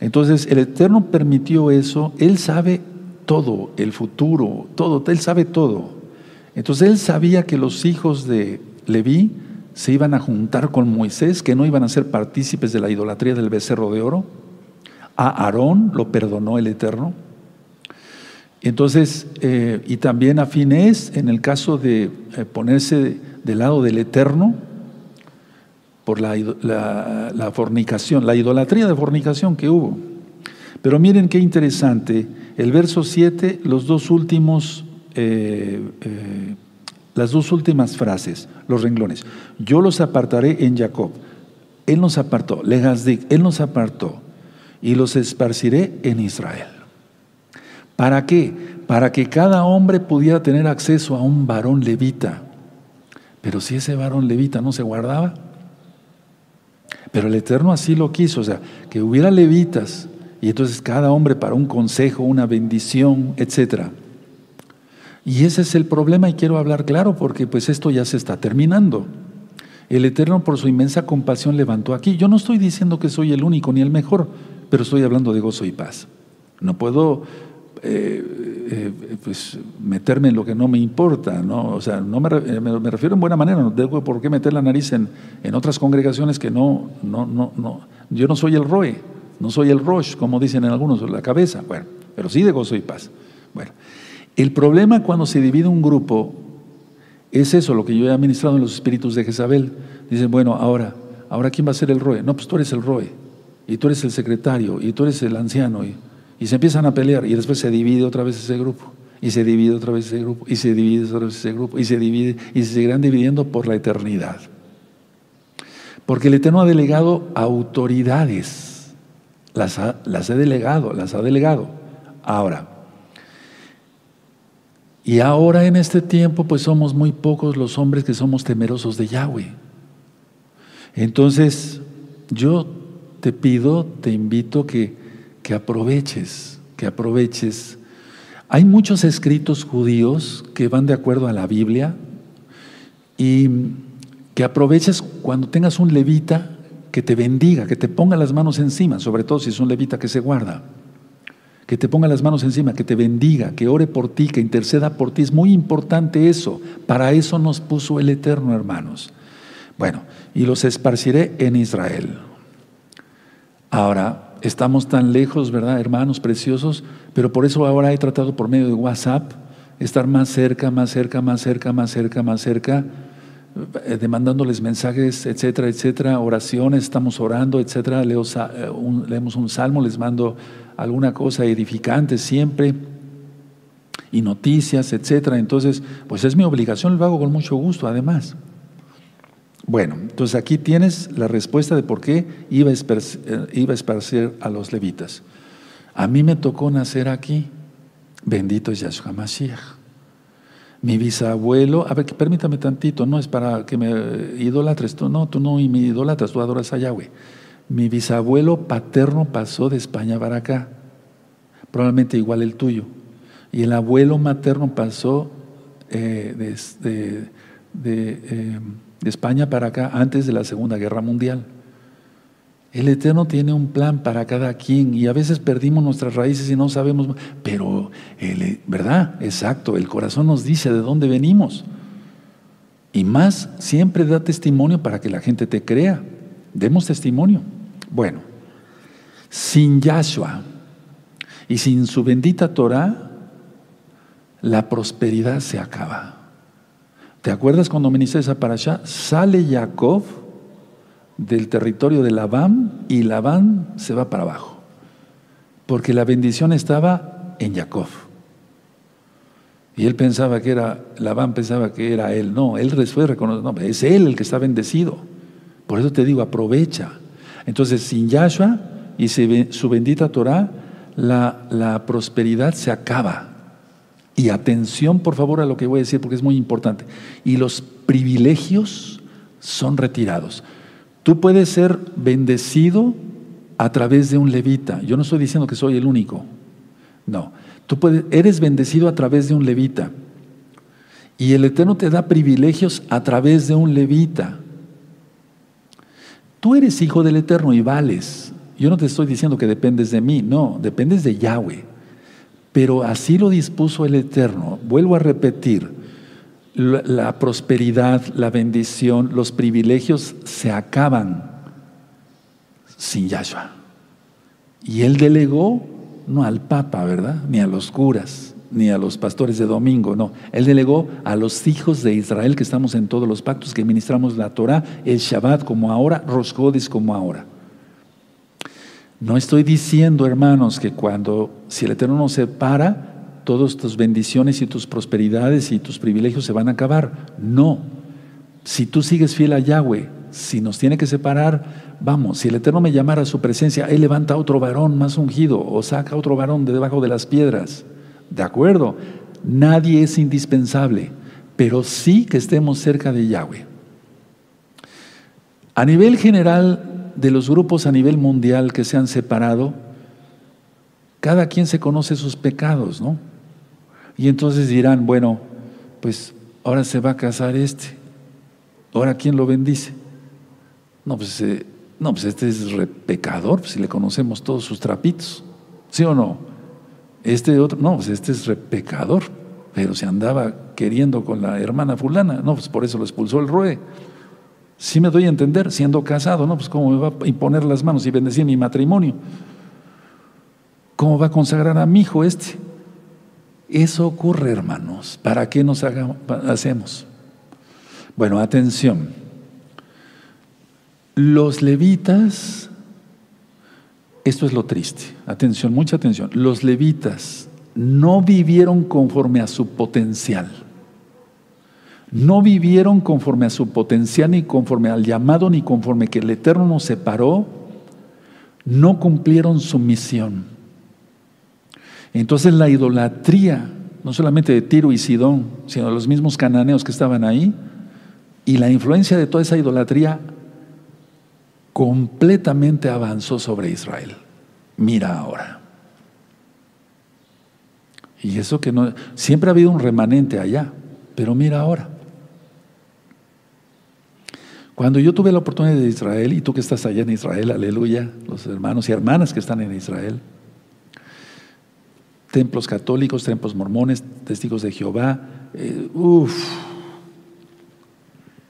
Entonces, el Eterno permitió eso, Él sabe todo, el futuro, todo, Él sabe todo. Entonces, Él sabía que los hijos de Leví se iban a juntar con Moisés, que no iban a ser partícipes de la idolatría del becerro de oro. A Aarón lo perdonó el Eterno. Entonces, eh, y también a Finés, en el caso de eh, ponerse del lado del Eterno, por la, fornicación, la idolatría de fornicación que hubo. Pero miren qué interesante, el verso 7, los dos últimos, eh, las dos últimas frases, los renglones. Yo los apartaré en Jacob. Él nos apartó, Legazdik, Él nos apartó, y los esparciré en Israel. ¿Para qué? Para que cada hombre pudiera tener acceso a un varón levita. Pero si ese varón levita no se guardaba, pero el Eterno así lo quiso, o sea, que hubiera levitas y entonces cada hombre para un consejo, una bendición, etc. Y ese es el problema y quiero hablar claro porque pues esto ya se está terminando. El Eterno por su inmensa compasión levantó aquí. Yo no estoy diciendo que soy el único ni el mejor, pero estoy hablando de gozo y paz. No puedo eh, eh, pues, meterme en lo que no me importa, ¿no? O sea, no me, me, refiero en buena manera, no tengo por qué meter la nariz en, en otras congregaciones que no, no, no, no, yo no soy el ROE, no soy el Roche, como dicen en algunos, la cabeza, bueno, pero sí de gozo y paz. Bueno, el problema cuando se divide un grupo es eso, lo que yo he administrado en los espíritus de Jezabel. Dicen, bueno, ahora, ahora ¿quién va a ser el ROE? No, pues tú eres el ROE, y tú eres el secretario, y tú eres el anciano, y, y se empiezan a pelear, y después se divide otra vez ese grupo, y se divide otra vez ese grupo, y se divide otra vez ese grupo, y se divide, y se seguirán dividiendo por la eternidad. Porque el Eterno ha delegado autoridades, las las he delegado, las ha delegado. Ahora, y ahora en este tiempo, pues somos muy pocos los hombres que somos temerosos de Yahweh. Entonces, yo te pido, te invito que, que aproveches, que aproveches. Hay muchos escritos judíos que van de acuerdo a la Biblia y que aproveches cuando tengas un levita que te bendiga, que te ponga las manos encima, sobre todo si es un levita que se guarda que te ponga las manos encima, que te bendiga, que ore por ti, que interceda por ti. Es muy importante eso. Para eso nos puso el Eterno, hermanos. Bueno, y los esparciré en Israel. Ahora, estamos tan lejos, ¿verdad, hermanos preciosos? Pero por eso ahora he tratado por medio de WhatsApp estar más cerca, más cerca, más cerca, más cerca, más cerca, eh, demandándoles mensajes, etcétera, etcétera, oraciones, estamos orando, etcétera. Eh, leemos un salmo, les mando alguna cosa edificante siempre y noticias, etcétera. Entonces, pues es mi obligación, lo hago con mucho gusto, además. Bueno, entonces aquí tienes la respuesta de por qué iba a, esparcir, eh, iba a esparcir a los levitas. A mí me tocó nacer aquí. Bendito es Yahshua Mashiach. Mi bisabuelo, a ver, permítame tantito, no es para que me idolatres, tú no, tú no me idolatras, tú adoras a Yahweh. Mi bisabuelo paterno pasó de España para acá, probablemente igual el tuyo. Y el abuelo materno pasó eh, de, eh, de España para acá antes de la Segunda Guerra Mundial. El Eterno tiene un plan para cada quien y a veces perdimos nuestras raíces y no sabemos, pero, ¿verdad? Exacto, el corazón nos dice de dónde venimos. Y más, siempre da testimonio para que la gente te crea. Demos testimonio. Bueno, sin Yahshua y sin su bendita Torah, la prosperidad se acaba. ¿Te acuerdas cuando ministré esa para allá? Sale Jacob del territorio de Labán y Labán se va para abajo. Porque la bendición estaba en Jacob. Y él pensaba que era, Labán pensaba que era él. No, él fue reconocido. No, es él el que está bendecido. Por eso te digo, aprovecha. Entonces, sin Yahshua y su bendita Torah, la, la prosperidad se acaba. Y atención, por favor, a lo que voy a decir, porque es muy importante. Y los privilegios son retirados. Tú puedes ser bendecido a través de un levita. Yo no estoy diciendo que soy el único. No. Tú puedes, eres bendecido a través de un levita. Y el Eterno te da privilegios a través de un levita. Tú eres hijo del Eterno y vales. Yo no te estoy diciendo que dependes de mí, no, dependes de Yahweh. Pero así lo dispuso el Eterno. Vuelvo a repetir, la, prosperidad, la bendición, los privilegios se acaban sin Yahshua. Y él delegó no al Papa, ¿verdad? Ni a los curas, ni a los pastores de domingo, no. Él delegó a los hijos de Israel que estamos en todos los pactos, que ministramos la Torah, el Shabbat como ahora, Rosgodis como ahora. No estoy diciendo, hermanos, que cuando, si el Eterno nos separa, todas tus bendiciones y tus prosperidades y tus privilegios se van a acabar. No. Si tú sigues fiel a Yahweh, si nos tiene que separar, vamos, si el Eterno me llamara a su presencia, Él levanta otro varón más ungido o saca otro varón de debajo de las piedras. ¿De acuerdo? Nadie es indispensable, pero sí que estemos cerca de Yahweh. A nivel general de los grupos a nivel mundial que se han separado, cada quien se conoce sus pecados, ¿no? Y entonces dirán, bueno, pues ahora se va a casar este, ahora ¿quién lo bendice? No, pues, eh, no, pues este es pecador, pues, si le conocemos todos sus trapitos, ¿sí o no? Este otro, no, pues este es pecador, pero se andaba queriendo con la hermana fulana, no, pues por eso lo expulsó el rue. Si me doy a entender, siendo casado, ¿no? Pues cómo me va a imponer las manos y bendecir mi matrimonio. ¿Cómo va a consagrar a mi hijo este? Eso ocurre, hermanos. ¿Para qué nos hacemos? Bueno, atención. Los levitas, esto es lo triste, atención, mucha atención. Los levitas no vivieron conforme a su potencial. No vivieron conforme a su potencial, ni conforme al llamado, ni conforme que el Eterno nos separó. No cumplieron su misión. Entonces la idolatría, no solamente de Tiro y Sidón, sino de los mismos cananeos que estaban ahí, y la influencia de toda esa idolatría completamente avanzó sobre Israel. Mira ahora. Y eso que no, siempre ha habido un remanente allá, pero mira ahora. Cuando yo tuve la oportunidad de Israel, y tú que estás allá en Israel, aleluya, los hermanos y hermanas que están en Israel, templos católicos, templos mormones, testigos de Jehová, eh,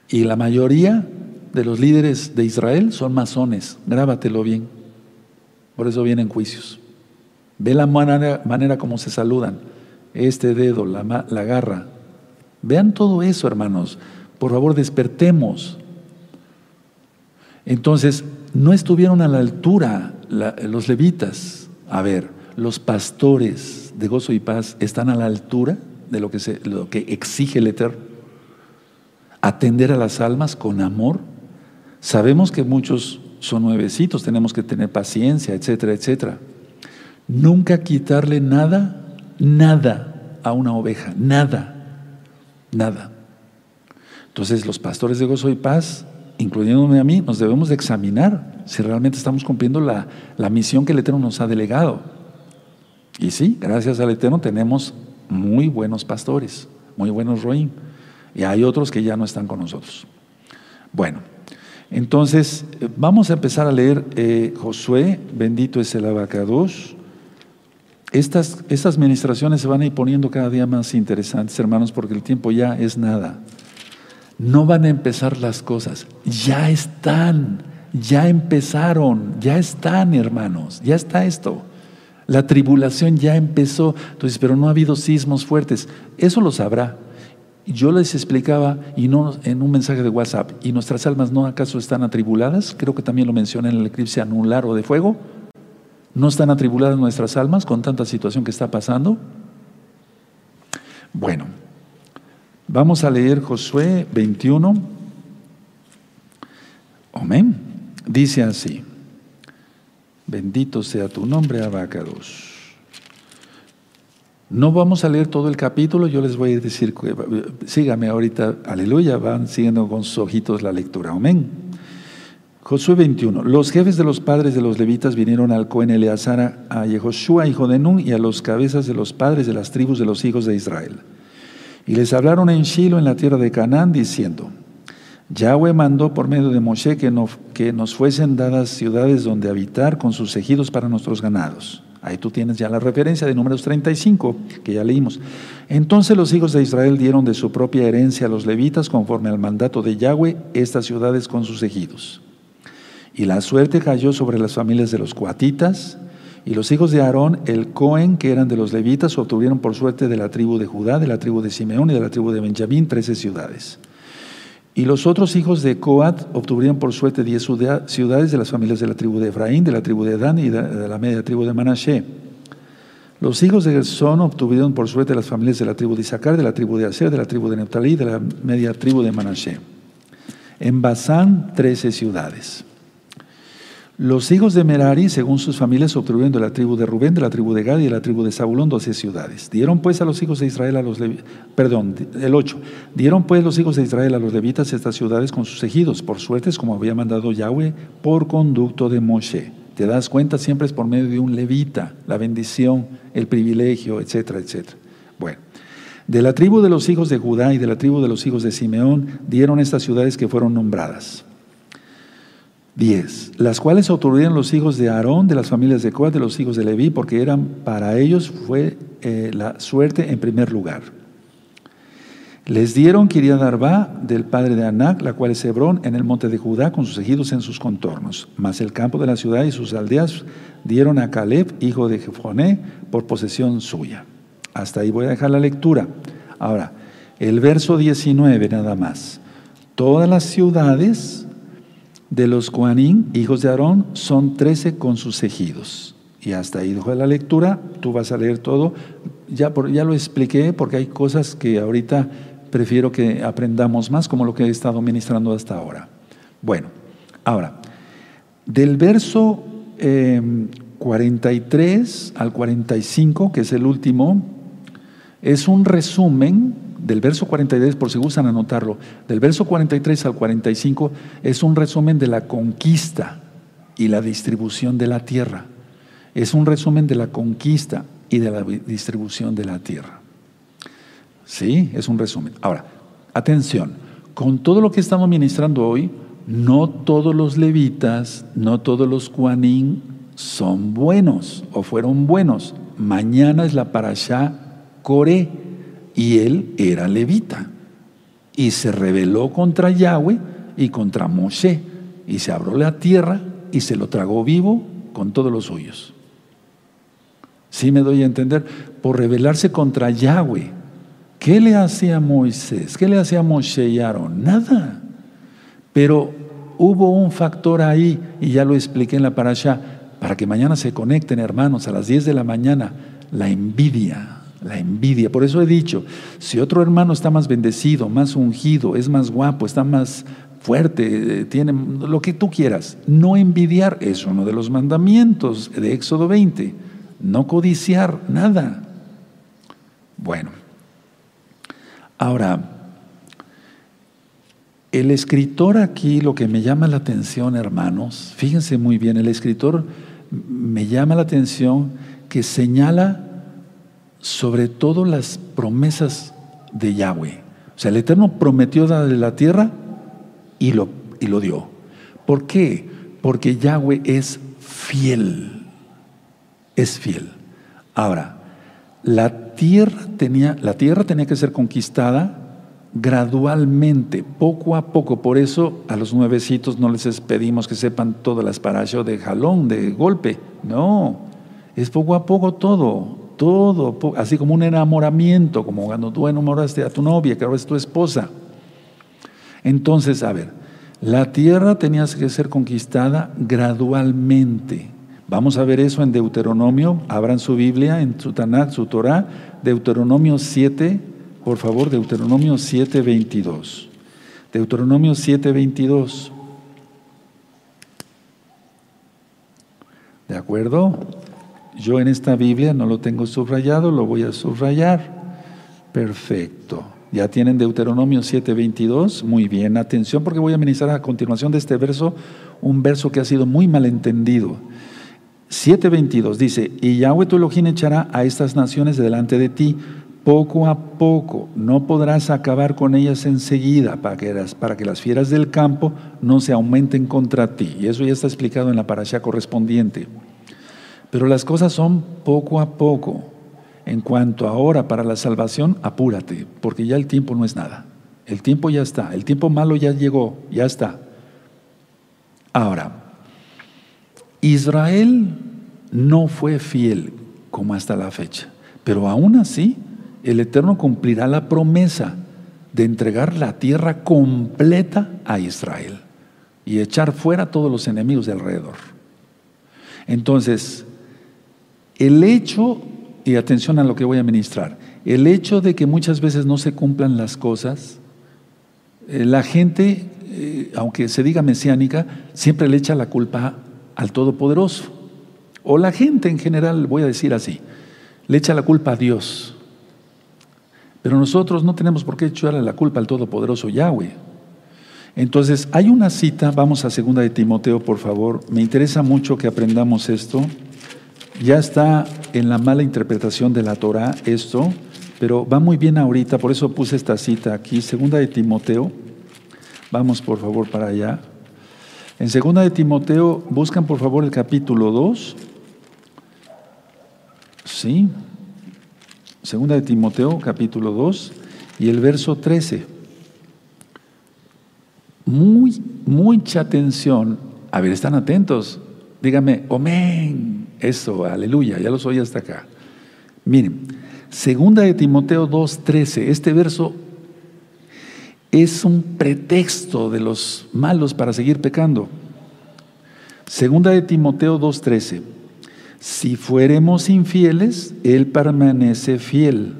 Y la mayoría de los líderes de Israel son masones, grábatelo bien. Por eso vienen juicios. Ve la manera, manera como se saludan, este dedo, la, la garra. Vean todo eso, hermanos. Por favor, despertemos. Entonces, no estuvieron a la altura los levitas. A ver, los pastores de gozo y paz están a la altura de lo que, lo que exige el Eterno. Atender a las almas con amor. Sabemos que muchos son nuevecitos, tenemos que tener paciencia, etcétera, etcétera. Nunca quitarle nada, nada a una oveja, nada, nada. Entonces los pastores de gozo y paz, incluyéndome a mí, nos debemos de examinar si realmente estamos cumpliendo la, la misión que el Eterno nos ha delegado. Y sí, gracias al Eterno tenemos muy buenos pastores, muy buenos roim. Y hay otros que ya no están con nosotros. Bueno, entonces vamos a empezar a leer eh, Josué, bendito es el abacados. Estas, estas ministraciones se van a ir poniendo cada día más interesantes, hermanos, porque el tiempo ya es nada. No van a empezar las cosas, ya están, ya empezaron, ya están, hermanos, ya está esto. La tribulación ya empezó, entonces, pero no ha habido sismos fuertes. Eso lo sabrá. Yo les explicaba, y no en un mensaje de WhatsApp, ¿y nuestras almas no acaso están atribuladas? Creo que también lo mencioné en el eclipse anular o de fuego. ¿No están atribuladas nuestras almas con tanta situación que está pasando? Bueno, vamos a leer Josué 21. Amén. Dice así. Bendito sea tu nombre, Abacados. No vamos a leer todo el capítulo, yo les voy a decir, sígame ahorita, aleluya, van siguiendo con sus ojitos la lectura, amén. Josué 21. Los jefes de los padres de los levitas vinieron al Cohen Eleazar, a Yehoshua, hijo de Nun, y a los cabezas de los padres de las tribus de los hijos de Israel. Y les hablaron en Shiloh, en la tierra de Canaán, diciendo, Yahweh mandó por medio de Moshe que, que nos fuesen dadas ciudades donde habitar con sus ejidos para nuestros ganados. Ahí tú tienes ya la referencia de números 35, que ya leímos. Entonces los hijos de Israel dieron de su propia herencia a los levitas, conforme al mandato de Yahweh, estas ciudades con sus ejidos. Y la suerte cayó sobre las familias de los coatitas, y los hijos de Aarón, el Cohen, que eran de los levitas, obtuvieron por suerte de la tribu de Judá, de la tribu de Simeón y de la tribu de Benjamín, trece ciudades. Y los otros hijos de Coat obtuvieron por suerte diez ciudades de las familias de la tribu de Efraín, de la tribu de Dan y de la media tribu de Manashe. Los hijos de Gersón obtuvieron por suerte las familias de la tribu de Isaacar, de la tribu de Aser, de la tribu de Neptalí y de la media tribu de Manashe. En Basán, trece ciudades. Los hijos de Merari, según sus familias, obtuvieron de la tribu de Rubén, de la tribu de Gad y de la tribu de Zabulón doce ciudades. Dieron pues a los hijos de Israel a los levitas, perdón, el ocho. Dieron pues los hijos de Israel a los levitas estas ciudades con sus ejidos, por suertes como había mandado Yahweh, por conducto de Moshe. Te das cuenta, siempre es por medio de un levita, la bendición, el privilegio, etcétera, etcétera. Bueno, de la tribu de los hijos de Judá y de la tribu de los hijos de Simeón dieron estas ciudades que fueron nombradas. 10. Las cuales autorizaron los hijos de Aarón, de las familias de Coat, de los hijos de Leví, porque eran para ellos fue eh, la suerte en primer lugar. Les dieron Kiriad Arba del padre de Anac, la cual es Hebrón, en el monte de Judá, con sus ejidos en sus contornos. Mas el campo de la ciudad y sus aldeas dieron a Caleb, hijo de Jefoné, por posesión suya. Hasta ahí voy a dejar la lectura. Ahora, el verso 19 nada más. Todas las ciudades de los Coanín, hijos de Aarón, son trece con sus ejidos. Y hasta ahí dejo la lectura, tú vas a leer todo. Ya, ya lo expliqué porque hay cosas que ahorita prefiero que aprendamos más como lo que he estado ministrando hasta ahora. Bueno, ahora, del verso 43 em, al 45, que es el último, es un resumen del verso 43, por si gustan anotarlo, del verso 43 al 45 es un resumen de la conquista y la distribución de la tierra. Es un resumen de la conquista y de la distribución de la tierra. Sí, es un resumen. Ahora, atención, con todo lo que estamos ministrando hoy, no todos los levitas, no todos los cuanín son buenos o fueron buenos. Mañana es la parashá Coré y él era levita y se rebeló contra Yahweh y contra Moshe y se abrió la tierra y se lo tragó vivo con todos los suyos. ¿Sí me doy a entender? Por rebelarse contra Yahweh. ¿Qué le hacía Moisés? ¿Qué le hacía Moshe y Aarón? Nada. Pero hubo un factor ahí, y ya lo expliqué en la parasha, para que mañana se conecten, hermanos, a las 10 de la mañana, la envidia, la envidia. Por eso he dicho, si otro hermano está más bendecido, más ungido, es más guapo, está más fuerte, tiene lo que tú quieras, no envidiar es uno de los mandamientos de Éxodo 20, no codiciar nada. Bueno, Ahora, el escritor aquí, lo que me llama la atención, hermanos, fíjense muy bien, el escritor me llama la atención que señala sobre todo las promesas de Yahweh. O sea, el Eterno prometió darle la tierra y lo, y lo dio. ¿Por qué? Porque Yahweh es fiel. Es fiel. Ahora, la tierra tenía, la tierra tenía que ser conquistada gradualmente, poco a poco. Por eso a los nuevecitos no les pedimos que sepan todas las parashas de jalón, de golpe. No, es poco a poco todo, todo, así como un enamoramiento, como cuando tú enamoraste a tu novia, que ahora es tu esposa. Entonces, a ver, la tierra tenía que ser conquistada gradualmente. Vamos a ver eso en Deuteronomio. Abran su Biblia, en su Tanakh, su Torah. Deuteronomio 7, por favor, Deuteronomio 7, 22. Deuteronomio 7, 22. ¿De acuerdo? Yo en esta Biblia no lo tengo subrayado, lo voy a subrayar. Perfecto. ¿Ya tienen Deuteronomio 7:22? Muy bien, atención porque voy a ministrar a continuación de este verso un verso que ha sido muy malentendido. 7.22 dice, y Yahweh tu Elohim echará a estas naciones delante de ti poco a poco, no podrás acabar con ellas enseguida para que, las, para que las fieras del campo no se aumenten contra ti. Y eso ya está explicado en la parasha correspondiente. Pero las cosas son poco a poco. En cuanto ahora para la salvación, apúrate, porque ya el tiempo no es nada. El tiempo ya está, el tiempo malo ya llegó, ya está. Ahora, Israel no fue fiel como hasta la fecha, pero aún así el Eterno cumplirá la promesa de entregar la tierra completa a Israel y echar fuera a todos los enemigos de alrededor. Entonces, el hecho, y atención a lo que voy a ministrar, el hecho de que muchas veces no se cumplan las cosas, eh, la gente, eh, aunque se diga mesiánica, siempre le echa la culpa al Todopoderoso. O la gente en general, voy a decir así, le echa la culpa a Dios. Pero nosotros no tenemos por qué echarle la culpa al Todopoderoso Yahweh. Entonces, hay una cita, vamos a segunda de Timoteo, por favor. Me interesa mucho que aprendamos esto. Ya está en la mala interpretación de la Torah esto, pero va muy bien ahorita, por eso puse esta cita aquí, segunda de Timoteo. Vamos por favor para allá. En segunda de Timoteo, buscan por favor el capítulo 2. Sí. Segunda de Timoteo, capítulo 2 y el verso 13. Muy, mucha atención. A ver, están atentos. Dígame, amén. Eso, aleluya, ya los oí hasta acá. Miren, segunda de Timoteo 2.13, este verso es un pretexto de los malos para seguir pecando. Segunda de Timoteo 2.13, si fuéremos infieles, Él permanece fiel.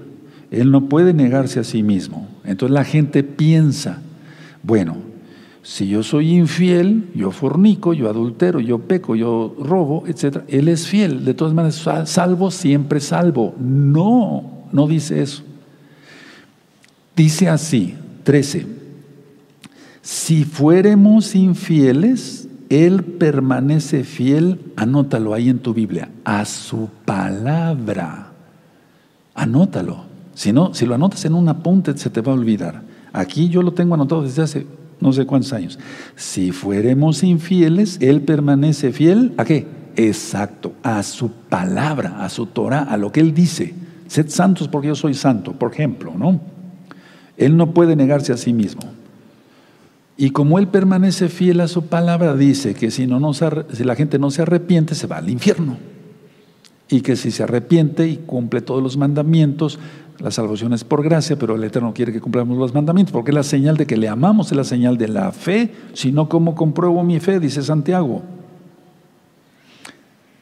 Él no puede negarse a sí mismo. Entonces la gente piensa, bueno, si yo soy infiel, yo fornico, yo adultero, yo peco, yo robo, etc. Él es fiel. De todas maneras, salvo, siempre salvo. No, no dice eso. Dice así, 13. Si fuéramos infieles, Él permanece fiel, anótalo ahí en tu Biblia, a su palabra. Anótalo. Si no, si lo anotas en un apunte, se te va a olvidar. Aquí yo lo tengo anotado desde hace no sé cuántos años. Si fuéramos infieles, Él permanece fiel a qué? Exacto, a su palabra, a su Torah, a lo que Él dice. Sed santos porque yo soy santo, por ejemplo, ¿no? Él no puede negarse a sí mismo. Y como Él permanece fiel a su palabra, dice que si, no si la gente no se arrepiente, se va al infierno. Y que si se arrepiente y cumple todos los mandamientos, la salvación es por gracia, pero el Eterno quiere que cumplamos los mandamientos, porque es la señal de que le amamos, es la señal de la fe. Si no, ¿cómo compruebo mi fe? Dice Santiago.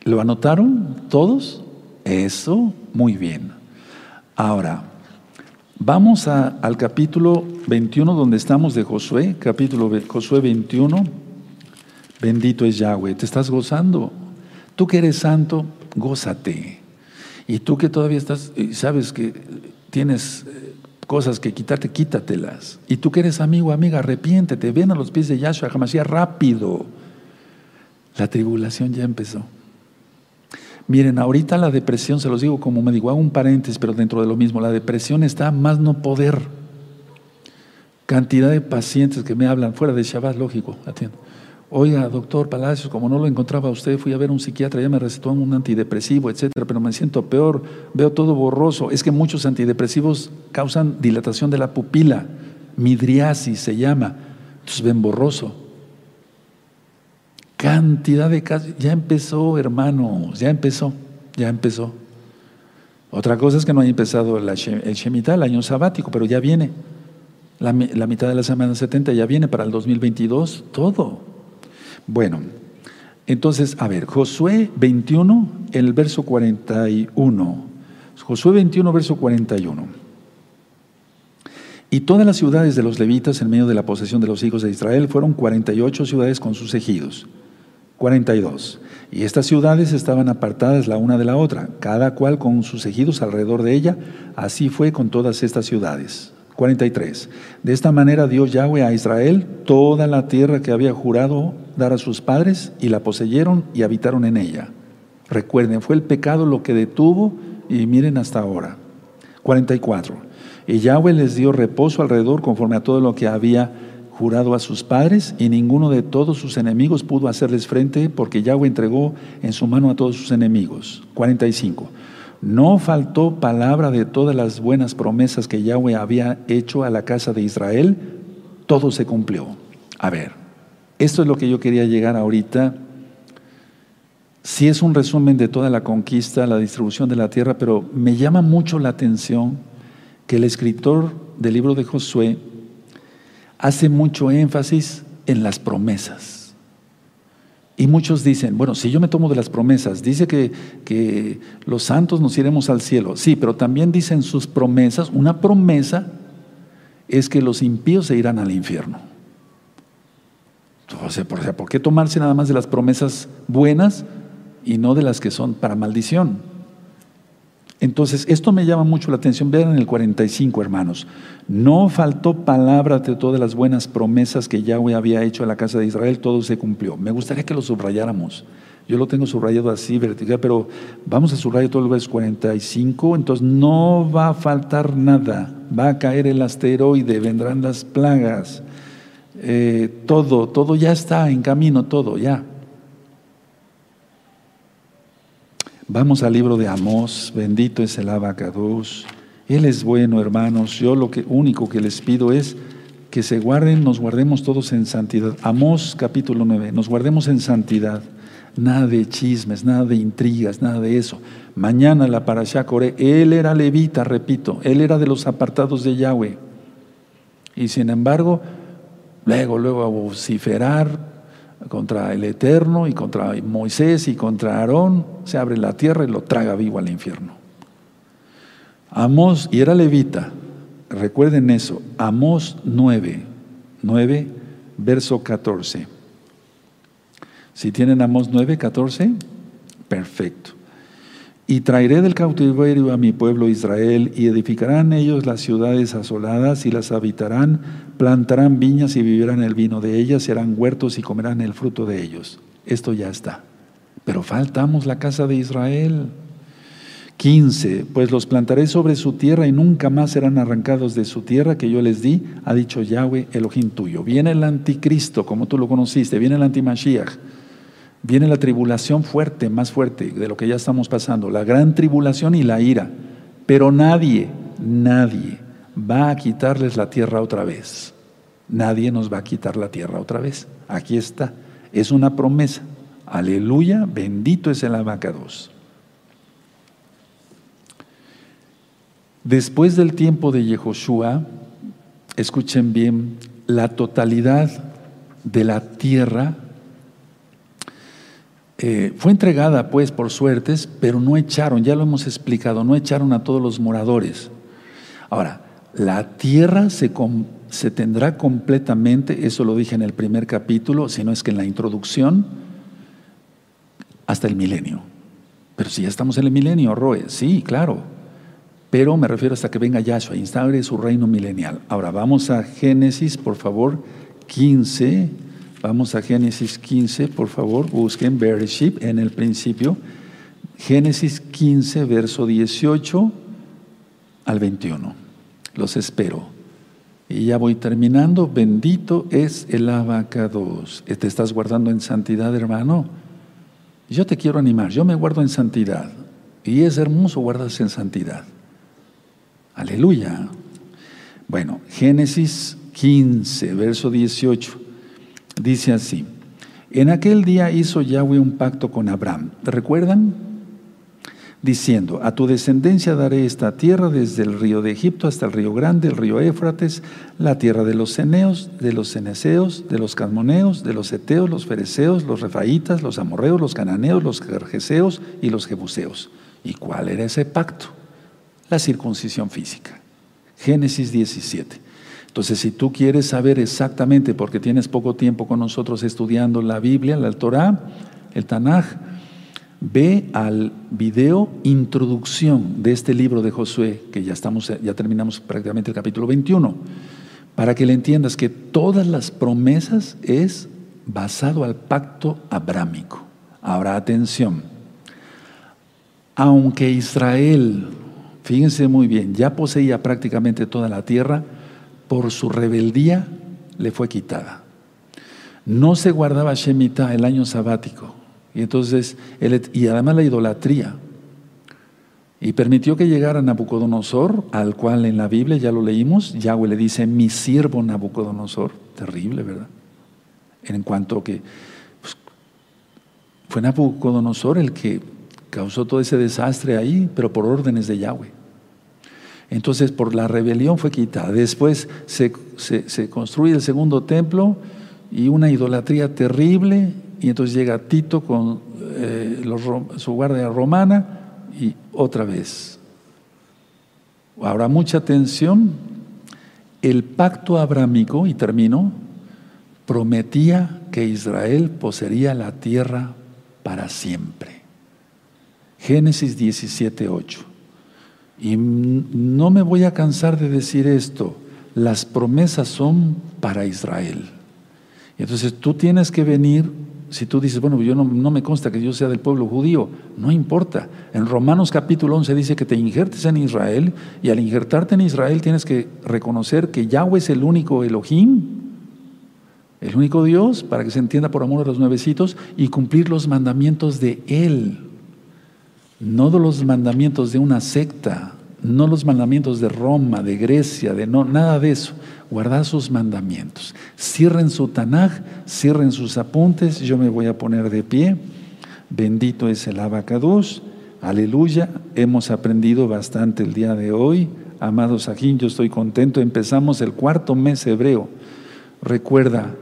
¿Lo anotaron todos? Eso, muy bien. Ahora, vamos al capítulo 21 donde estamos de Josué, capítulo Josué 21. Bendito es Yahweh, te estás gozando. Tú que eres santo, gózate. Y tú que todavía estás, sabes que tienes eh, cosas que quitarte, quítatelas. Y tú que eres amigo, amiga, arrepiéntete, ven a los pies de Yahshua Hamashiach rápido. La tribulación ya empezó. Miren, ahorita la depresión, se los digo como me digo, hago un paréntesis, pero dentro de lo mismo, la depresión está más no poder. Cantidad de pacientes que me hablan fuera de Shabbat, lógico, atiendo. Oiga, doctor Palacios, como no lo encontraba usted, fui a ver a un psiquiatra, ya me recetó un antidepresivo, etcétera, pero me siento peor, veo todo borroso. Es que muchos antidepresivos causan dilatación de la pupila, midriasis se llama, entonces ven borroso. Cantidad de casos, ya empezó, hermanos, ya empezó, ya empezó. Otra cosa es que no haya empezado el Shemitah, el año sabático, pero ya viene. La, la mitad de la semana 70 ya viene para el 2022, todo. Bueno, entonces, a ver, Josué 21, el verso 41. Josué 21, verso 41. Y todas las ciudades de los levitas en medio de la posesión de los hijos de Israel fueron 48 ciudades con sus ejidos. 42. Y estas ciudades estaban apartadas la una de la otra, cada cual con sus ejidos alrededor de ella. Así fue con todas estas ciudades. 43. De esta manera dio Yahweh a Israel toda la tierra que había jurado dar a sus padres y la poseyeron y habitaron en ella. Recuerden, fue el pecado lo que detuvo y miren hasta ahora. 44. Y Yahweh les dio reposo alrededor conforme a todo lo que había jurado a sus padres y ninguno de todos sus enemigos pudo hacerles frente porque Yahweh entregó en su mano a todos sus enemigos. 45. No faltó palabra de todas las buenas promesas que Yahweh había hecho a la casa de Israel, todo se cumplió. A ver, esto es lo que yo quería llegar ahorita. Sí es un resumen de toda la conquista, la distribución de la tierra, pero me llama mucho la atención que el escritor del libro de Josué hace mucho énfasis en las promesas. Y muchos dicen, bueno, si yo me tomo de las promesas, dice que, que los santos nos iremos al cielo. Sí, pero también dicen sus promesas, una promesa es que los impíos se irán al infierno. O sea, ¿por qué tomarse nada más de las promesas buenas y no de las que son para maldición? Entonces, esto me llama mucho la atención. Vean en el 45, hermanos. No faltó palabra de todas las buenas promesas que Yahweh había hecho a la casa de Israel, todo se cumplió. Me gustaría que lo subrayáramos. Yo lo tengo subrayado así, vertical, pero vamos a subrayar todo el verso 45. Entonces, no va a faltar nada. Va a caer el asteroide, vendrán las plagas. eh, todo, todo ya está en camino, todo ya. Vamos al libro de Amós, bendito es el abacados. Él es bueno, hermanos. Yo lo que, único que les pido es que se guarden, nos guardemos todos en santidad. Amós capítulo 9, nos guardemos en santidad. Nada de chismes, nada de intrigas, nada de eso. Mañana la Parashá Coré, él era levita, repito, él era de los apartados de Yahweh. Y sin embargo, luego, luego a vociferar contra el Eterno y contra Moisés y contra Aarón, se abre la tierra y lo traga vivo al infierno. Amós, y era levita, recuerden eso, Amós 9, 9, verso 14. Si tienen Amós 9, 14, perfecto. Y traeré del cautiverio a mi pueblo Israel, y edificarán ellos las ciudades asoladas, y las habitarán, plantarán viñas y vivirán el vino de ellas, serán huertos y comerán el fruto de ellos. Esto ya está. Pero faltamos la casa de Israel. 15. Pues los plantaré sobre su tierra y nunca más serán arrancados de su tierra que yo les di, ha dicho Yahweh, Elohim tuyo. Viene el anticristo, como tú lo conociste, viene el antimashiach viene la tribulación fuerte, más fuerte de lo que ya estamos pasando, la gran tribulación y la ira. Pero nadie, nadie va a quitarles la tierra otra vez. Nadie nos va a quitar la tierra otra vez. Aquí está. Es una promesa. Aleluya, bendito es el abacados. Después del tiempo de Yehoshua, escuchen bien, la totalidad de la tierra eh, fue entregada pues por suertes, pero no echaron, ya lo hemos explicado, no echaron a todos los moradores. Ahora, la tierra se, tendrá completamente, eso lo dije en el primer capítulo, si no es que en la introducción, hasta el milenio. Pero si ya estamos en el milenio, Roe, sí, claro. Pero me refiero hasta que venga Yahshua, instaure su reino milenial. Ahora vamos a Génesis, por favor, 15, Vamos a Génesis 15, por favor, busquen Bereshit en el principio. Génesis 15, verso 18 al 21. Los espero. Y ya voy terminando. Bendito es el abacados. ¿Te estás guardando en santidad, hermano? Yo te quiero animar. Yo me guardo en santidad. Y es hermoso guardarse en santidad. Aleluya. Bueno, Génesis 15, verso 18. Dice así, en aquel día hizo Yahweh un pacto con Abraham. ¿Recuerdan? Diciendo, a tu descendencia daré esta tierra desde el río de Egipto hasta el río grande, el río Éfrates, la tierra de los ceneos, de los ceneseos, de los calmoneos, de los eteos, los fereceos, los refaitas, los amorreos, los cananeos, los jerjeseos y los jebuseos. ¿Y cuál era ese pacto? La circuncisión física. Génesis 17. Entonces, si tú quieres saber exactamente, porque tienes poco tiempo con nosotros estudiando la Biblia, la Torah, el Tanaj, ve al video introducción de este libro de Josué, que ya estamos, ya terminamos prácticamente el capítulo 21, para que le entiendas que todas las promesas es basado al pacto abrámico. Ahora, atención. Aunque Israel, fíjense muy bien, ya poseía prácticamente toda la tierra, por su rebeldía le fue quitada. No se guardaba Shemitah el año sabático. Y entonces, y además la idolatría. Y permitió que llegara Nabucodonosor, al cual en la Biblia ya lo leímos, Yahweh le dice, mi siervo Nabucodonosor. Terrible, ¿verdad? En cuanto que pues, fue Nabucodonosor el que causó todo ese desastre ahí, pero por órdenes de Yahweh. Entonces por la rebelión fue quitada. Después se, construye el segundo templo y una idolatría terrible. Y entonces llega Tito con eh, su guardia romana y otra vez. Habrá mucha atención. El pacto abrámico, y termino, prometía que Israel poseería la tierra para siempre. Génesis 17, 8. Y no me voy a cansar de decir esto, las promesas son para Israel. entonces tú tienes que venir, si tú dices, bueno, yo no, me consta que yo sea del pueblo judío, no importa. En Romanos capítulo 11 dice que te injertes en Israel y al injertarte en Israel tienes que reconocer que Yahweh es el único Elohim El único Dios, para que se entienda por amor a los nuevecitos, y cumplir los mandamientos de Él. No de los mandamientos de una secta, no los mandamientos de Roma, de Grecia, de no, nada de eso. Guardar sus mandamientos. Cierren su Tanaj, cierren sus apuntes. Yo me voy a poner de pie. Bendito es el abacados. Aleluya. Hemos aprendido bastante el día de hoy. Amados aquí, yo estoy contento. Empezamos el cuarto mes hebreo. Recuerda,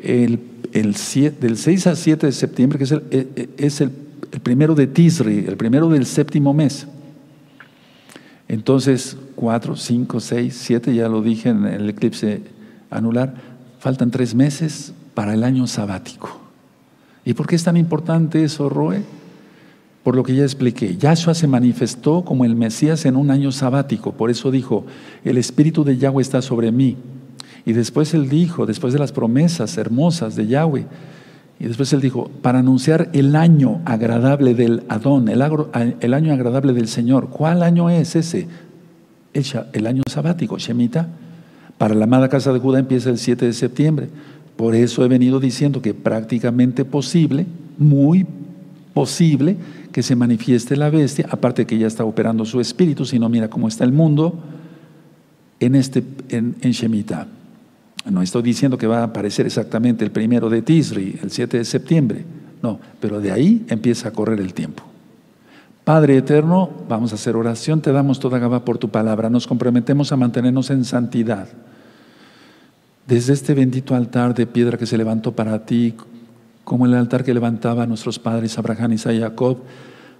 el, del 6 al 7 de septiembre, que es, el, e, e, es el, el primero de Tisri, el primero del séptimo mes. Entonces, 4, 5, 6, 7, ya lo dije en el eclipse anular, faltan tres meses para el año sabático. ¿Y por qué es tan importante eso, Roe? Por lo que ya expliqué, Yahshua se manifestó como el Mesías en un año sabático, por eso dijo, el Espíritu de Yahweh está sobre mí. Y después él dijo, después de las promesas hermosas de Yahweh, y después él dijo, para anunciar el año agradable del Adón, el, año agradable del Señor. ¿Cuál año es ese? El, el año sabático, Shemita. Para la amada casa de Judá empieza el 7 de septiembre. Por eso he venido diciendo que prácticamente posible, muy posible, que se manifieste la bestia, aparte que ya está operando su espíritu, si no mira cómo está el mundo, en, este, en, Shemitah. No estoy diciendo que va a aparecer exactamente el primero de Tisri, el 7 de septiembre, no, pero de ahí empieza a correr el tiempo. Padre eterno, vamos a hacer oración, te damos toda gaba por tu palabra, nos comprometemos a mantenernos en santidad. Desde este bendito altar de piedra que se levantó para ti, como el altar que levantaba nuestros padres Abraham, y Jacob,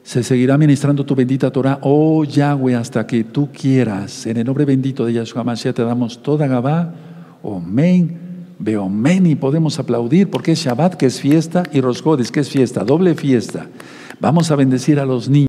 se seguirá ministrando tu bendita Torah, oh Yahweh, hasta que tú quieras. En el nombre bendito de Yahshua Mashiach te damos toda Gabá, Omen, Beomen, y podemos aplaudir porque es Shabbat, que es fiesta, y Rosjodes, que es fiesta, doble fiesta. Vamos a bendecir a los niños.